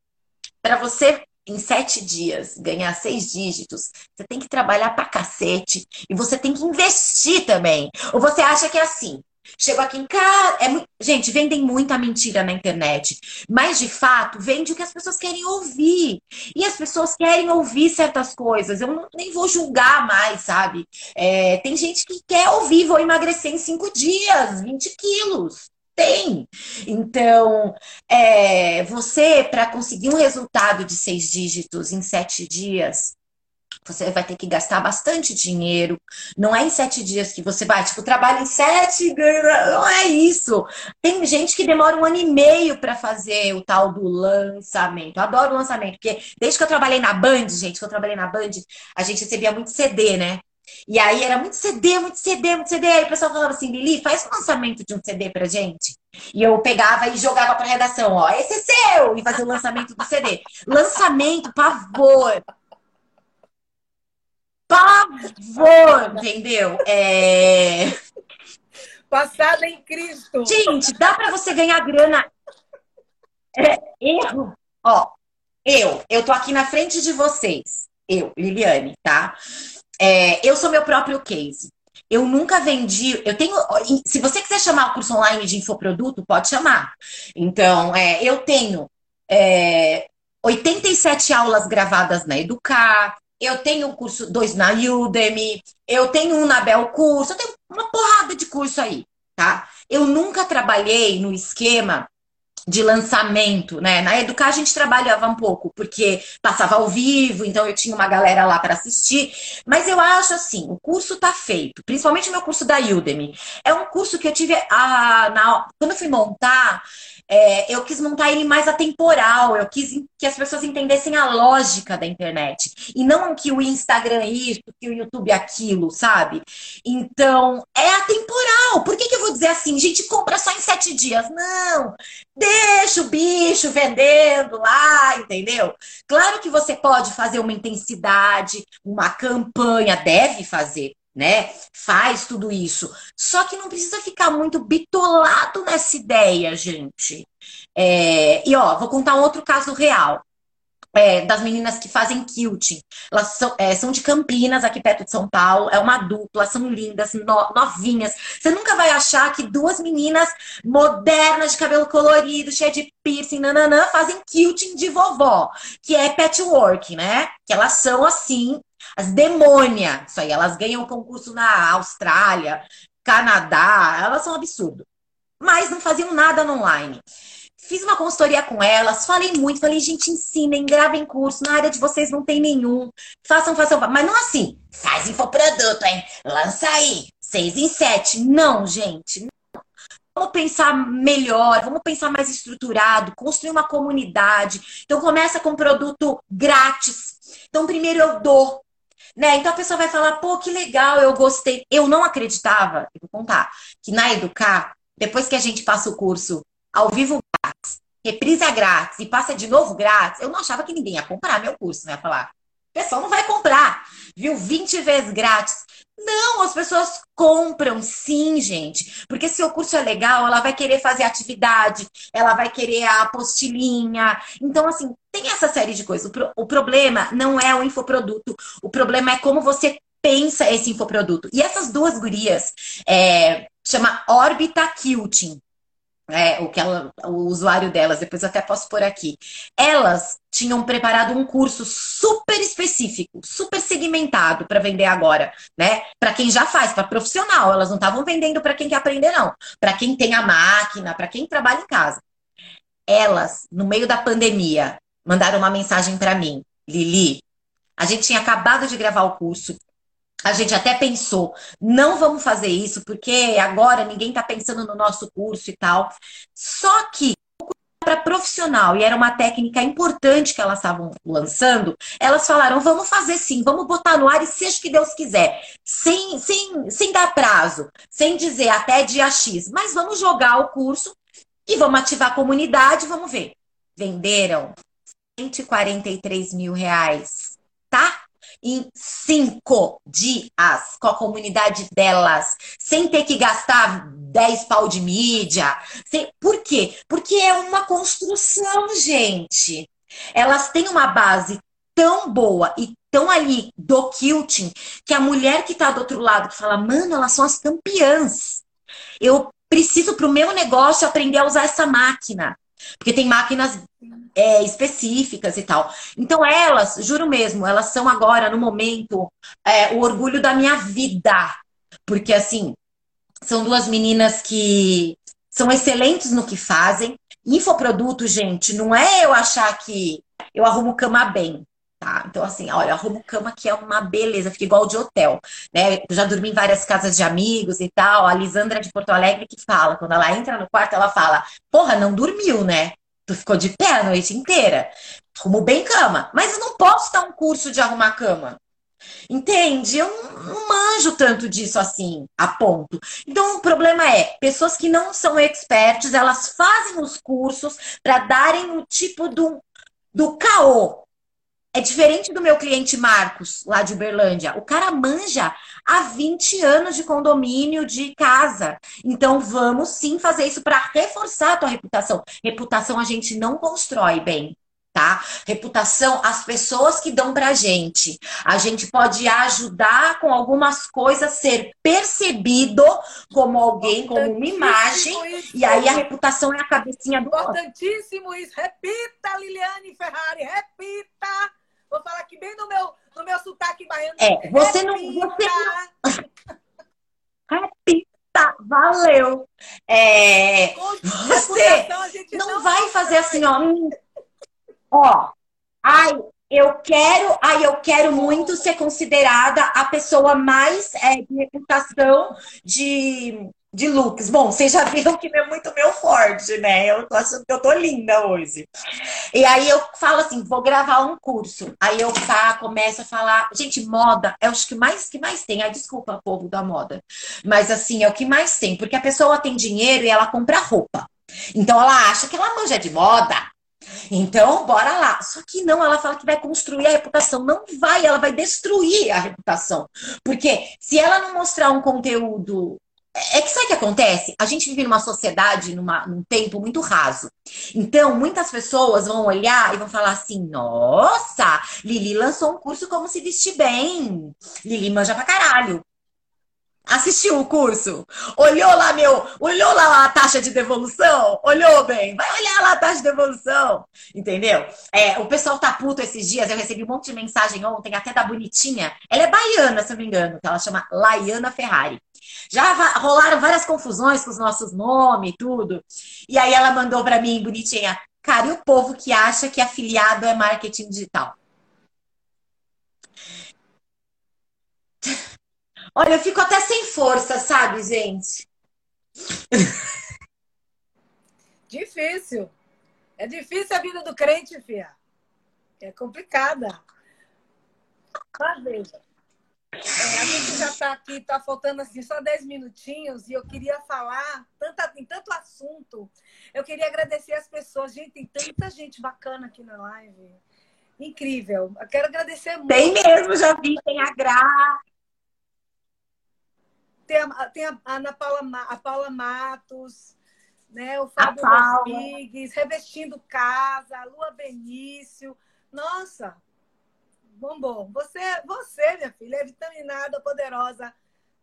para você em sete dias ganhar seis dígitos, você tem que trabalhar pra cacete e você tem que investir também. Ou você acha que é assim? Chegou aqui em casa. É muito... Gente, vendem muita mentira na internet. Mas, de fato, vende o que as pessoas querem ouvir. E as pessoas querem ouvir certas coisas. Eu não, nem vou julgar mais, sabe? É, tem gente que quer ouvir, vou emagrecer em cinco dias, 20 quilos. Tem. Então, é, você, para conseguir um resultado de seis dígitos em sete dias, você vai ter que gastar bastante dinheiro. Não é em sete dias que você vai, tipo, trabalha em sete, não é isso. Tem gente que demora um ano e meio para fazer o tal do lançamento. Eu adoro lançamento, porque desde que eu trabalhei na Band, gente, que eu trabalhei na Band, a gente recebia muito CD, né? E aí era muito CD, muito CD, muito CD. Aí o pessoal falava assim, Lili, faz um lançamento de um CD pra gente. E eu pegava e jogava pra redação, ó, esse é seu! E fazia o lançamento do CD. Lançamento, pavor pavor, entendeu? É... Passada em Cristo. Gente, dá para você ganhar grana. É, erro. Ó, eu, eu tô aqui na frente de vocês. Eu, Liliane, tá? É, eu sou meu próprio case. Eu nunca vendi. Eu tenho. Se você quiser chamar o curso online de infoproduto, pode chamar. Então, é, eu tenho é, 87 aulas gravadas na Educar, eu tenho um curso, dois na Udemy, eu tenho um na Bel Curso, eu tenho uma porrada de curso aí, tá? Eu nunca trabalhei no esquema de lançamento, né? Na Educar a gente trabalhava um pouco, porque passava ao vivo, então eu tinha uma galera lá para assistir. Mas eu acho assim, o curso tá feito, principalmente o meu curso da Udemy. É um curso que eu tive a, na, quando eu fui montar, é, eu quis montar ele mais atemporal, eu quis que as pessoas entendessem a lógica da internet. E não que o Instagram é isso, que o YouTube é aquilo, sabe? Então, é atemporal. Por que, que eu vou dizer assim, gente, compra só em sete dias? Não! Deixa o bicho vendendo lá, entendeu? Claro que você pode fazer uma intensidade, uma campanha, deve fazer né? Faz tudo isso. Só que não precisa ficar muito bitolado nessa ideia, gente. É, e ó, vou contar um outro caso real. É, das meninas que fazem quilting. Elas são, é, são, de Campinas, aqui perto de São Paulo. É uma dupla, são lindas, no, novinhas. Você nunca vai achar que duas meninas modernas, de cabelo colorido, cheia de piercing, nananã, fazem quilting de vovó, que é patchwork, né? Que elas são assim, as demônia. Isso aí, elas ganham concurso na Austrália, Canadá, elas são absurdo. Mas não faziam nada no online. Fiz uma consultoria com elas, falei muito, falei, gente, ensinem, gravem curso, na área de vocês não tem nenhum. Façam, façam, mas não assim, faz infoproduto, hein? Lança aí, seis em sete. Não, gente, Vamos pensar melhor, vamos pensar mais estruturado, construir uma comunidade. Então começa com um produto grátis. Então primeiro eu dou, né? Então a pessoa vai falar, pô, que legal, eu gostei. Eu não acreditava, eu vou contar, que na Educar, depois que a gente passa o curso ao vivo grátis, reprisa grátis e passa de novo grátis, eu não achava que ninguém ia comprar meu curso, né? Falar, o pessoal não vai comprar, viu? 20 vezes grátis. Não, as pessoas compram sim, gente. Porque se o curso é legal, ela vai querer fazer atividade, ela vai querer a apostilinha. Então, assim, tem essa série de coisas. O, pro, o problema não é o infoproduto, o problema é como você pensa esse infoproduto. E essas duas gurias é, chama Orbita Quilting. é, o que ela, o usuário delas, depois até posso pôr aqui. Elas tinham preparado um curso super específico, super segmentado para vender agora, né? Para quem já faz, para profissional. Elas não estavam vendendo para quem quer aprender, não. Para quem tem a máquina, para quem trabalha em casa. Elas, no meio da pandemia, mandaram uma mensagem para mim, Lili. A gente tinha acabado de gravar o curso, a gente até pensou, não vamos fazer isso, porque agora ninguém está pensando no nosso curso e tal. Só que para profissional e era uma técnica importante que elas estavam lançando, elas falaram: vamos fazer sim, vamos botar no ar e seja o que Deus quiser, sem, sem, sem dar prazo, sem dizer até dia X, mas vamos jogar o curso e vamos ativar a comunidade, vamos ver. Venderam 143 mil reais, tá? em cinco dias com a comunidade delas, sem ter que gastar 10 pau de mídia. Sem... Por quê? Porque é uma construção, gente. Elas têm uma base tão boa e tão ali do quilting que a mulher que está do outro lado que fala, mano, elas são as campeãs. Eu preciso para o meu negócio aprender a usar essa máquina. Porque tem máquinas é, específicas e tal. Então, elas, juro mesmo, elas são agora, no momento, é, o orgulho da minha vida. Porque, assim, são duas meninas que são excelentes no que fazem. Infoproduto, gente, não é eu achar que eu arrumo cama bem. Tá? Então, assim, olha, arrumo cama que é uma beleza, fica igual de hotel, né? Eu já dormi em várias casas de amigos e tal. A Lisandra de Porto Alegre que fala, quando ela entra no quarto, ela fala: Porra, não dormiu, né? Tu ficou de pé a noite inteira. Arrumo bem cama. Mas eu não posso dar um curso de arrumar cama. Entende? Eu não, manjo tanto disso assim, a ponto. Então, o problema é, pessoas que não são experts, elas fazem os cursos para darem o tipo do, do caô, é diferente do meu cliente Marcos, lá de Uberlândia. O cara manja há 20 anos de condomínio, de casa. Então, vamos sim fazer isso para reforçar a tua reputação. Reputação a gente não constrói bem, tá? Reputação, as pessoas que dão pra gente. A gente pode ajudar com algumas coisas, ser percebido como alguém, como uma imagem. Isso. E aí a reputação é a cabecinha do Importantíssimo isso. Repita, Liliane Ferrari, repita. Vou falar aqui bem no meu, no meu sotaque baiano. É, você não. Você não... Repita, valeu. É, você não, vai fazer assim, ó. Ó, ai, eu quero, ai, eu quero muito ser considerada a pessoa mais é, de reputação de de looks. Bom, vocês já viram que é muito meu forte, né? Eu tô achando que eu tô linda hoje. E aí eu falo assim, vou gravar um curso. Aí eu pá, começo a falar, gente, moda é o que mais que mais tem. Ai, desculpa, povo da moda. Mas assim, é o que mais tem, porque a pessoa tem dinheiro e ela compra roupa. Então ela acha que ela manja de moda. Então, bora lá. Só que não, ela fala que vai construir a reputação. Não vai, ela vai destruir a reputação. Porque se ela não mostrar um conteúdo é que sabe o que acontece? A gente vive numa sociedade, numa, num tempo muito raso. Então, muitas pessoas vão olhar e vão falar assim: nossa, Lili lançou um curso como se vestir bem. Lili manja pra caralho. Assistiu o curso? Olhou lá, meu, olhou lá a taxa de devolução? Olhou bem? Vai olhar lá a taxa de devolução. Entendeu? É, o pessoal tá puto esses dias. Eu recebi um monte de mensagem ontem, até da bonitinha. Ela é baiana, se eu não me engano, que ela chama Laiana Ferrari. Já rolaram várias confusões com os nossos nomes e tudo. E aí ela mandou para mim, bonitinha, cara, e o povo que acha que afiliado é marketing digital? Olha, eu fico até sem força, sabe, gente? Difícil. É difícil a vida do crente, Fia. É complicada. Mas veja. É, a gente já está aqui, está faltando assim só 10 minutinhos e eu queria falar, tanta, tem tanto assunto. Eu queria agradecer as pessoas. Gente, tem tanta gente bacana aqui na live. Incrível. Eu quero agradecer muito. Tem mesmo, já vi, tem a Gra. Tem a, tem a Ana Paula, a Paula Matos, né? o Fábio Rodrigues, Revestindo Casa, a Lua Benício. Nossa, bombom. Você, você, minha filha, é vitaminada, poderosa,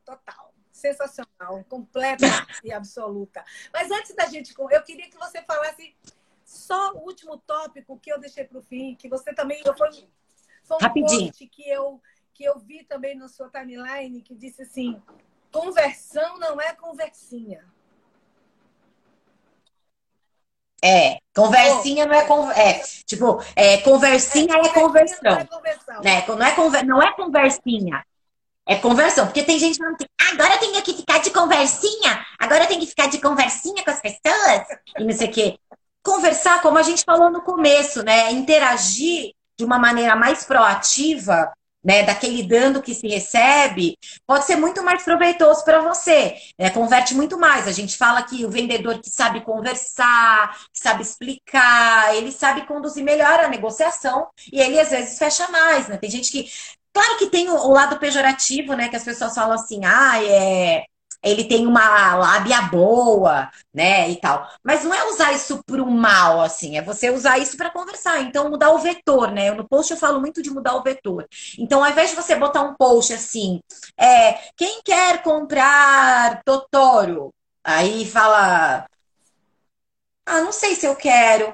total. sensacional, completa e absoluta. Mas antes da gente, eu queria que você falasse só o último tópico que eu deixei para o fim, que você também foi, foi um Rapidinho. post que eu que eu vi também na sua timeline que disse assim: conversão não é conversinha. É, conversinha não é, con... é tipo, é, conversinha é, é conversão. Não é, conversão. Né? Não, é conver... não é conversinha. É conversão, porque tem gente falando assim, agora eu tenho que ficar de conversinha, agora eu tenho que ficar de conversinha com as pessoas, e não sei o quê. Conversar, como a gente falou no começo, né? Interagir de uma maneira mais proativa, né, daquele dando que se recebe, pode ser muito mais proveitoso para você. Né? Converte muito mais. A gente fala que o vendedor que sabe conversar, que sabe explicar, ele sabe conduzir melhor a negociação e ele às vezes fecha mais. Né? Tem gente que. Claro que tem o lado pejorativo, né? Que as pessoas falam assim, ah, é ele tem uma lábia boa, né, e tal. Mas não é usar isso para o mal, assim, é você usar isso para conversar. Então, mudar o vetor, né? No post eu falo muito de mudar o vetor. Então, ao invés de você botar um post assim, é, quem quer comprar Totoro? Aí fala, ah, não sei se eu quero.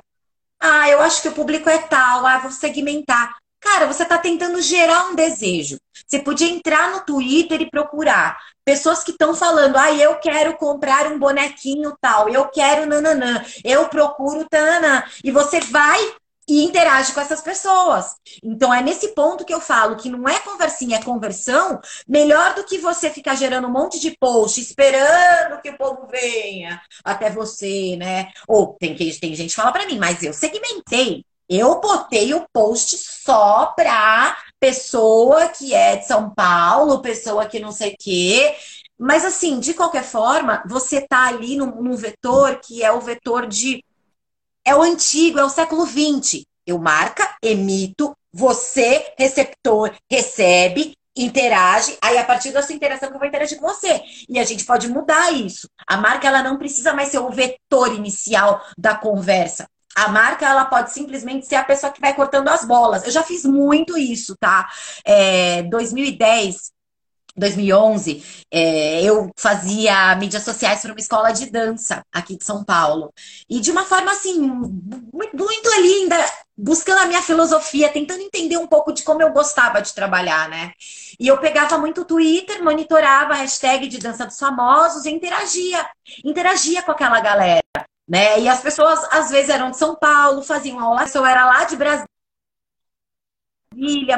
Ah, eu acho que o público é tal, ah, vou segmentar. Cara, você está tentando gerar um desejo. Você podia entrar no Twitter e procurar pessoas que estão falando, ah, eu quero comprar um bonequinho tal, eu quero nananã, eu procuro tananã. E você vai e interage com essas pessoas. Então é nesse ponto que eu falo que não é conversinha, é conversão, melhor do que você ficar gerando um monte de post esperando que o povo venha até você, né? Ou tem que tem gente que fala para mim, mas eu segmentei eu botei o post só pra pessoa que é de São Paulo, pessoa que não sei o quê. Mas assim, de qualquer forma, você tá ali num, num vetor que é o vetor de. É o antigo, é o século XX. Eu marca, emito, você, receptor, recebe, interage, aí a partir dessa interação que eu vou interagir com você. E a gente pode mudar isso. A marca ela não precisa mais ser o vetor inicial da conversa. A marca, ela pode simplesmente ser a pessoa que vai cortando as bolas. Eu já fiz muito isso, tá? É, 2010, 2011, é, eu fazia mídias sociais para uma escola de dança aqui de São Paulo. E de uma forma, assim, muito, linda, buscando a minha filosofia, tentando entender um pouco de como eu gostava de trabalhar, né? E eu pegava muito o Twitter, monitorava a hashtag de dança dos famosos e interagia. Interagia com aquela galera né? E as pessoas às vezes eram de São Paulo, faziam aula, a pessoa era lá de Brasília,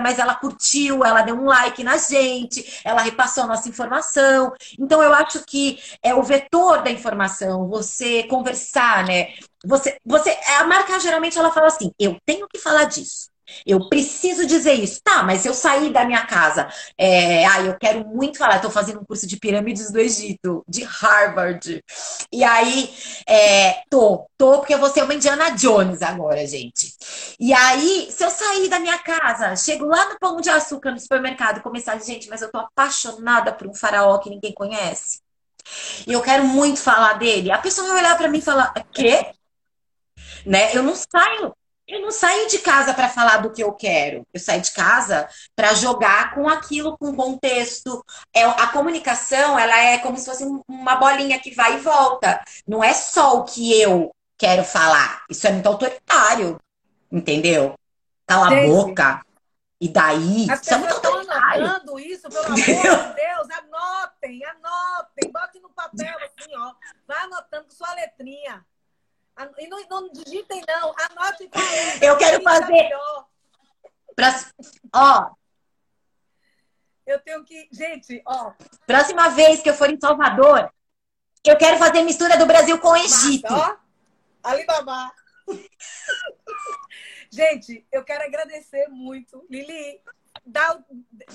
mas ela curtiu, ela deu um like na gente, ela repassou a nossa informação. Então eu acho que é o vetor da informação, você conversar, né? Você, você, a marca geralmente ela fala assim: eu tenho que falar disso. Eu preciso dizer isso. Tá, mas eu saí da minha casa. É, ah, eu quero muito falar. Estou fazendo um curso de pirâmides do Egito, de Harvard. E aí, é, tô, tô, porque eu vou ser uma Indiana Jones agora, gente. E aí, se eu sair da minha casa, chego lá no Pão de Açúcar, no supermercado, e começar, gente, mas eu tô apaixonada por um faraó que ninguém conhece. E eu quero muito falar dele. A pessoa vai olhar para mim e falar: quê? Né? Eu não saio eu não saio de casa para falar do que eu quero. Eu saio de casa para jogar com aquilo, com contexto. É, a comunicação, ela é como se fosse uma bolinha que vai e volta. Não é só o que eu quero falar. Isso é muito autoritário. Entendeu? Cala a boca. E daí? As isso é muito autoritário. anotando isso, pelo amor de Deus. Anotem, anotem. Bote no papel assim, ó. Vai anotando com sua letrinha. E não, não digitem, não. Anote qual é. Eu quero fazer. Pra... Ó. Eu tenho que. Gente, ó. Próxima vez que eu for em Salvador, eu quero fazer mistura do Brasil com o Egito. Massa, ó. Alibaba. Gente, eu quero agradecer muito. Lili, dá,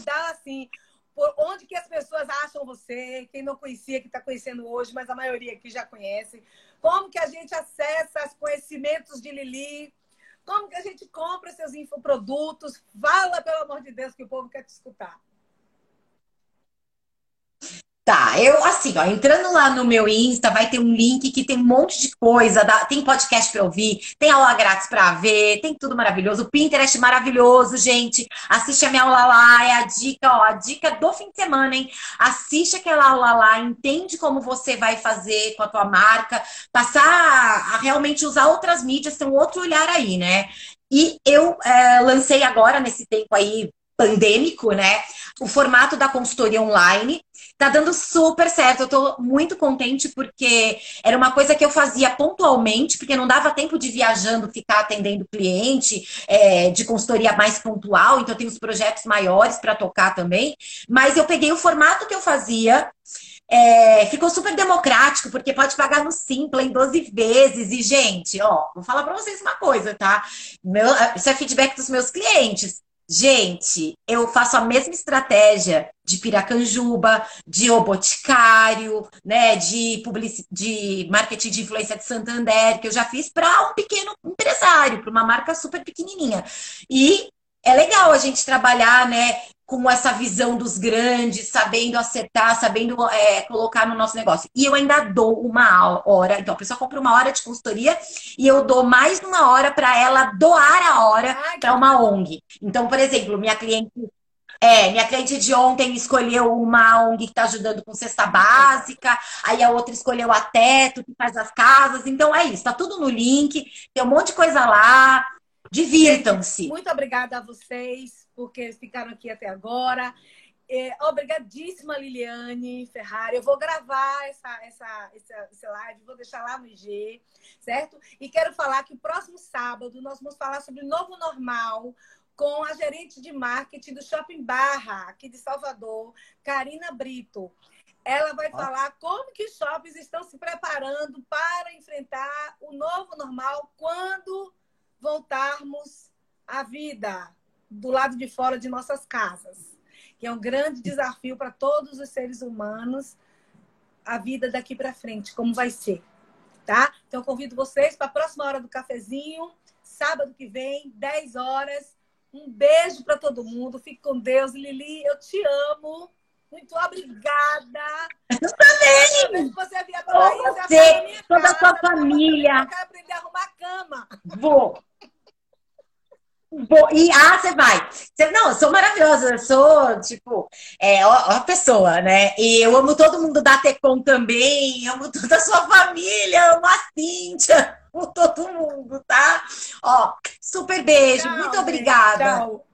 dá assim, por onde que as pessoas acham você, quem não conhecia, que está conhecendo hoje, mas a maioria aqui já conhece. Como que a gente acessa os conhecimentos de Lili? Como que a gente compra seus infoprodutos? Fala, pelo amor de Deus, que o povo quer te escutar. Tá, eu assim, ó, entrando lá no meu Insta, vai ter um link que tem um monte de coisa, dá- tem podcast pra ouvir, tem aula grátis pra ver, tem tudo maravilhoso, o Pinterest maravilhoso, gente. Assiste a minha aula lá, é a dica, ó, a dica do fim de semana, hein? Assiste aquela aula lá, entende como você vai fazer com a tua marca, passar a realmente usar outras mídias, ter um outro olhar aí, né? E eu é, lancei agora, nesse tempo aí pandêmico, né? O formato da consultoria online. Tá dando super certo. Eu tô muito contente porque era uma coisa que eu fazia pontualmente, porque não dava tempo de viajando, ficar atendendo cliente, é, de consultoria mais pontual. Então, tenho os projetos maiores para tocar também. Mas eu peguei o formato que eu fazia. é, ficou super democrático, porque pode pagar no Simpla em 12 vezes. E, gente, ó, vou falar para vocês uma coisa, tá? Meu, isso é feedback dos meus clientes. Gente, eu faço a mesma estratégia de Piracanjuba, de O Boticário, né, de, de marketing de influência de Santander, que eu já fiz para um pequeno empresário, para uma marca super pequenininha. E é legal a gente trabalhar, né, com essa visão dos grandes, sabendo acertar, sabendo é, colocar no nosso negócio. E eu ainda dou uma hora. Então, a pessoa compra uma hora de consultoria e eu dou mais uma hora para ela doar a hora para uma ONG. Então, por exemplo, minha cliente. É, minha cliente de ontem escolheu uma ONG que está ajudando com cesta básica, aí a outra escolheu a Teto, que faz as casas. Então é isso, tá tudo no link, tem um monte de coisa lá. Divirtam-se. Muito obrigada a vocês, porque ficaram aqui até agora. É, obrigadíssima, Liliane Ferrari. Eu vou gravar essa, essa, essa, essa live, vou deixar lá no IG, certo? E quero falar que o próximo sábado nós vamos falar sobre o novo normal com a gerente de marketing do Shopping Barra, aqui de Salvador, Karina Brito. Ela vai falar como que os shoppings estão se preparando para enfrentar o novo normal quando voltarmos à vida do lado de fora de nossas casas, que é um grande desafio para todos os seres humanos, a vida daqui para frente, como vai ser, tá? Então, convido vocês para a próxima hora do cafezinho, sábado que vem, 10 horas. Um beijo para todo mundo, fique com Deus. Lili, eu te amo. Muito obrigada. Eu também! Você vier para Bahia, você, toda a sua família. Eu quero aprender a arrumar a cama. Vou. E, ah, você vai. Você, não, eu sou maravilhosa. Eu sou, tipo, é, ó, ó a pessoa, né? E eu amo todo mundo da Tecom também. Amo toda a sua família. Amo a Cíntia. Amo todo mundo, tá? Ó, super beijo. Tchau, Muito gente. obrigada. Tchau.